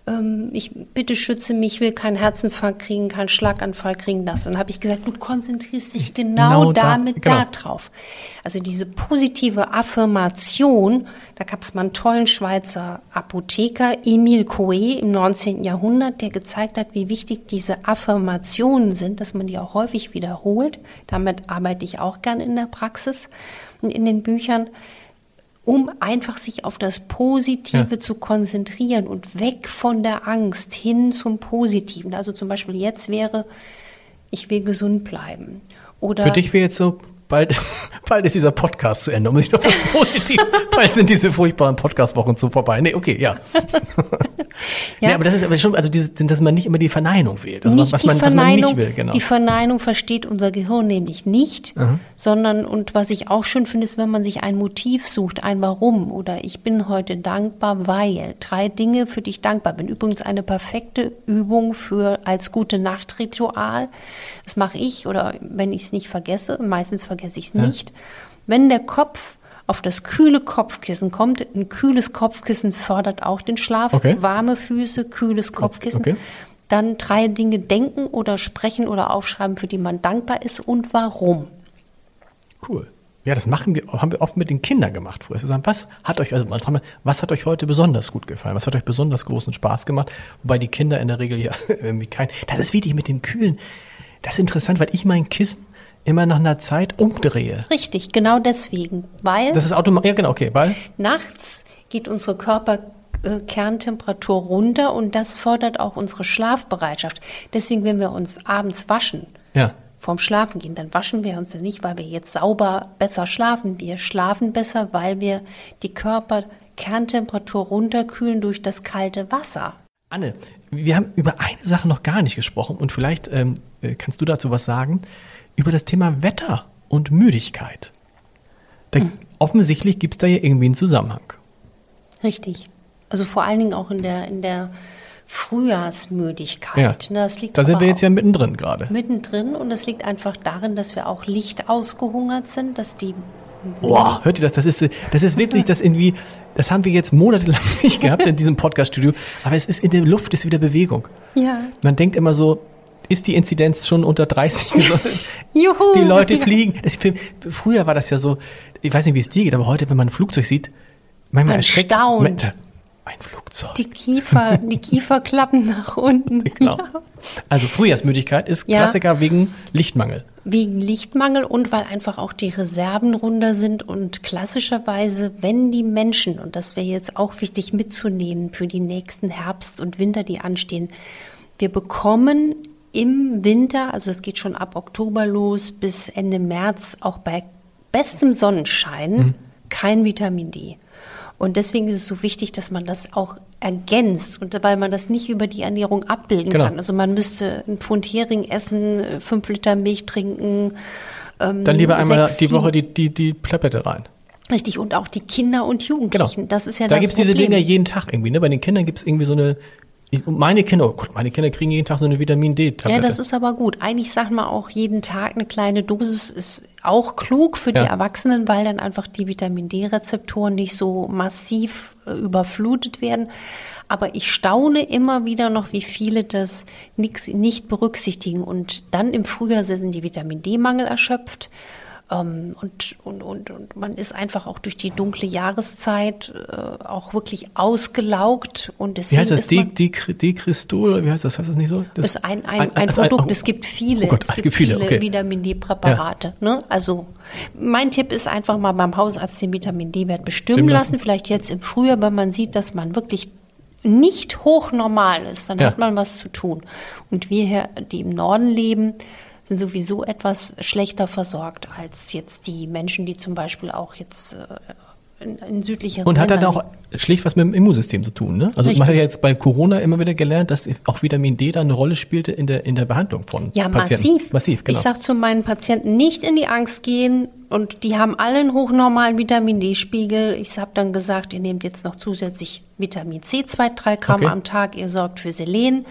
ähm, ich bitte schütze mich, ich will keinen Herzinfarkt kriegen, keinen Schlaganfall kriegen, das. Und dann habe ich gesagt, du konzentrierst dich genau, genau damit da, genau. da drauf. Also diese positive Affirmation, da gab es mal einen tollen Schweizer Apotheker, Emile Coué im 19. Jahrhundert, der gezeigt hat, wie wichtig diese Affirmationen sind, dass man die auch häufig wiederholt. Damit arbeite ich auch gern in der Praxis und in den Büchern um einfach sich auf das Positive ja. zu konzentrieren und weg von der Angst hin zum Positiven. Also zum Beispiel jetzt wäre, ich will gesund bleiben. Oder Für dich wäre jetzt so bald, bald ist dieser Podcast zu Ende. Um sich noch was Positives. bald sind diese furchtbaren Podcast-Wochen zu vorbei. Nee, okay, ja. ja. Nee, aber das ist aber schon, also dieses, dass man nicht immer die Verneinung wählt. Also nicht was, man, was man nicht will, genau. Die Verneinung versteht unser Gehirn nämlich nicht, Aha. sondern, und was ich auch schön finde, ist, wenn man sich ein Motiv sucht, ein Warum oder ich bin heute dankbar, weil. Drei Dinge, für die ich dankbar bin. Übrigens eine perfekte Übung für als gute Nachtritual. Das mache ich oder wenn ich es nicht vergesse, meistens vergesse vergesse ich es ja. nicht. Wenn der Kopf auf das kühle Kopfkissen kommt, ein kühles Kopfkissen fördert auch den Schlaf, okay. warme Füße, kühles Kopfkissen. Okay. Dann drei Dinge denken oder sprechen oder aufschreiben, für die man dankbar ist und warum. Cool. Ja, das machen wir, haben wir oft mit den Kindern gemacht früher. Sagen, was hat euch, also was hat euch heute besonders gut gefallen? Was hat euch besonders großen Spaß gemacht? Wobei die Kinder in der Regel ja irgendwie kein, das ist wichtig mit dem Kühlen. Das ist interessant, weil ich mein Kissen immer nach einer Zeit umdrehe. Richtig, genau deswegen, weil. Das ist automatisch, ja genau, okay, weil. Nachts geht unsere Körperkerntemperatur runter und das fördert auch unsere Schlafbereitschaft. Deswegen, wenn wir uns abends waschen, ja. vorm Schlafen gehen, dann waschen wir uns ja nicht, weil wir jetzt sauber besser schlafen. Wir schlafen besser, weil wir die Körperkerntemperatur runterkühlen durch das kalte Wasser. Anne, wir haben über eine Sache noch gar nicht gesprochen und vielleicht ähm, äh, kannst du dazu was sagen über das Thema Wetter und Müdigkeit. Da, mhm. Offensichtlich gibt es da ja irgendwie einen Zusammenhang. Richtig. Also vor allen Dingen auch in der, in der Frühjahrsmüdigkeit. Ja. Ne, das liegt da sind wir jetzt ja mittendrin gerade. Mittendrin und es liegt einfach darin, dass wir auch Licht ausgehungert sind, dass die Boah, hört ihr das? Das ist, das ist wirklich das irgendwie, das haben wir jetzt monatelang nicht gehabt in diesem Podcast-Studio, aber es ist in der Luft, ist wieder Bewegung. Ja. Man denkt immer so, ist die Inzidenz schon unter 30. Juhu, die Leute fliegen. Das, früher war das ja so, ich weiß nicht, wie es dir geht, aber heute, wenn man ein Flugzeug sieht, manchmal man erschreckt. Staunt. Ein Flugzeug. Die Kiefer, die Kiefer klappen nach unten. Genau. Ja. Also Frühjahrsmüdigkeit ist ja. Klassiker wegen Lichtmangel. Wegen Lichtmangel und weil einfach auch die Reserven runter sind und klassischerweise, wenn die Menschen, und das wäre jetzt auch wichtig mitzunehmen für die nächsten Herbst und Winter, die anstehen, wir bekommen im Winter, also es geht schon ab Oktober los bis Ende März, auch bei bestem Sonnenschein mhm. kein Vitamin D. Und deswegen ist es so wichtig, dass man das auch ergänzt und weil man das nicht über die Ernährung abbilden genau. kann. Also man müsste ein Pfund Hering essen, fünf Liter Milch trinken. Ähm, Dann lieber einmal sechs, die Woche die, die, die Pleppette rein. Richtig, und auch die Kinder und Jugendlichen. Genau. Das ist ja da gibt es diese Dinge jeden Tag irgendwie. Ne? Bei den Kindern gibt es irgendwie so eine meine Kinder, oh Gott, meine Kinder kriegen jeden Tag so eine Vitamin D-Tablette. Ja, das ist aber gut. Eigentlich sagt man auch, jeden Tag eine kleine Dosis ist auch klug für ja. die Erwachsenen, weil dann einfach die Vitamin D-Rezeptoren nicht so massiv äh, überflutet werden. Aber ich staune immer wieder noch, wie viele das nix, nicht berücksichtigen. Und dann im Frühjahr sind die Vitamin D-Mangel erschöpft. Ähm, und, und, und, und man ist einfach auch durch die dunkle Jahreszeit äh, auch wirklich ausgelaugt. Und deswegen wie heißt das? Dekristol? Wie heißt das? Heißt das nicht so? Das ist ein, ein, ein, ein Produkt. Ein, es gibt viele. Oh Gott, es gibt viele, okay. Vitamin D-Präparate. Ja. Ne? Also mein Tipp ist einfach mal beim Hausarzt den Vitamin D-Wert bestimmen lassen. lassen. Vielleicht jetzt im Frühjahr, wenn man sieht, dass man wirklich nicht hochnormal ist, dann ja. hat man was zu tun. Und wir hier, die im Norden leben, sind sowieso etwas schlechter versorgt als jetzt die Menschen, die zum Beispiel auch jetzt äh, in, in südlicheren Und hat dann auch schlicht was mit dem Immunsystem zu tun, ne? Also Richtig. man hat ja jetzt bei Corona immer wieder gelernt, dass auch Vitamin D da eine Rolle spielte in der, in der Behandlung von ja, Patienten. Ja, massiv. Massiv, genau. Ich sage zu meinen Patienten, nicht in die Angst gehen und die haben alle einen hochnormalen Vitamin D-Spiegel. Ich habe dann gesagt, ihr nehmt jetzt noch zusätzlich Vitamin C, zwei, drei Gramm okay. am Tag, ihr sorgt für Selen.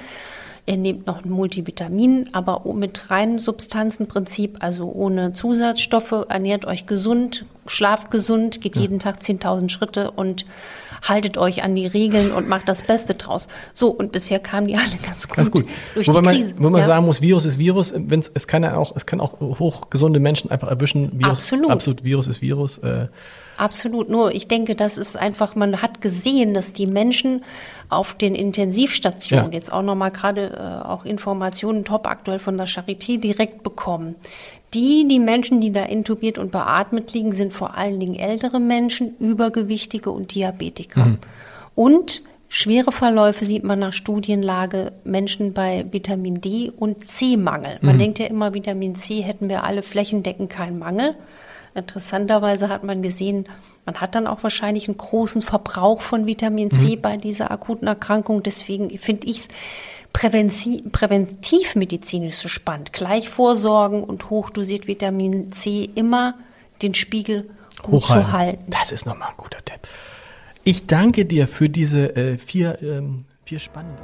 Ihr nehmt noch ein Multivitamin, aber mit reinem Substanzenprinzip, also ohne Zusatzstoffe, ernährt euch gesund, schlaft gesund, geht ja. jeden Tag 10.000 Schritte und haltet euch an die Regeln und macht das Beste draus. So, und bisher kamen die alle ganz gut, ganz gut. durch Wobei die Krise. Man, wo man ja? sagen muss, Virus ist Virus, wenn's, es kann ja auch, es kann auch hochgesunde Menschen einfach erwischen. Virus, absolut. Absolut, Virus ist Virus. Äh, Absolut. Nur ich denke, das ist einfach, man hat gesehen, dass die Menschen auf den Intensivstationen ja. jetzt auch nochmal gerade äh, auch Informationen top aktuell von der Charité direkt bekommen, Die, die Menschen, die da intubiert und beatmet liegen, sind vor allen Dingen ältere Menschen, Übergewichtige und Diabetiker. Mhm. Und schwere Verläufe sieht man nach Studienlage Menschen bei Vitamin D und C-Mangel. Man mhm. denkt ja immer, Vitamin C hätten wir alle flächendeckend keinen Mangel. Interessanterweise hat man gesehen, man hat dann auch wahrscheinlich einen großen Verbrauch von Vitamin C mhm. bei dieser akuten Erkrankung. Deswegen finde ich es präventivmedizinisch so spannend. Gleich vorsorgen und hochdosiert Vitamin C immer den Spiegel gut zu halten. Das ist nochmal ein guter Tipp. Ich danke dir für diese äh, vier, ähm, vier spannenden.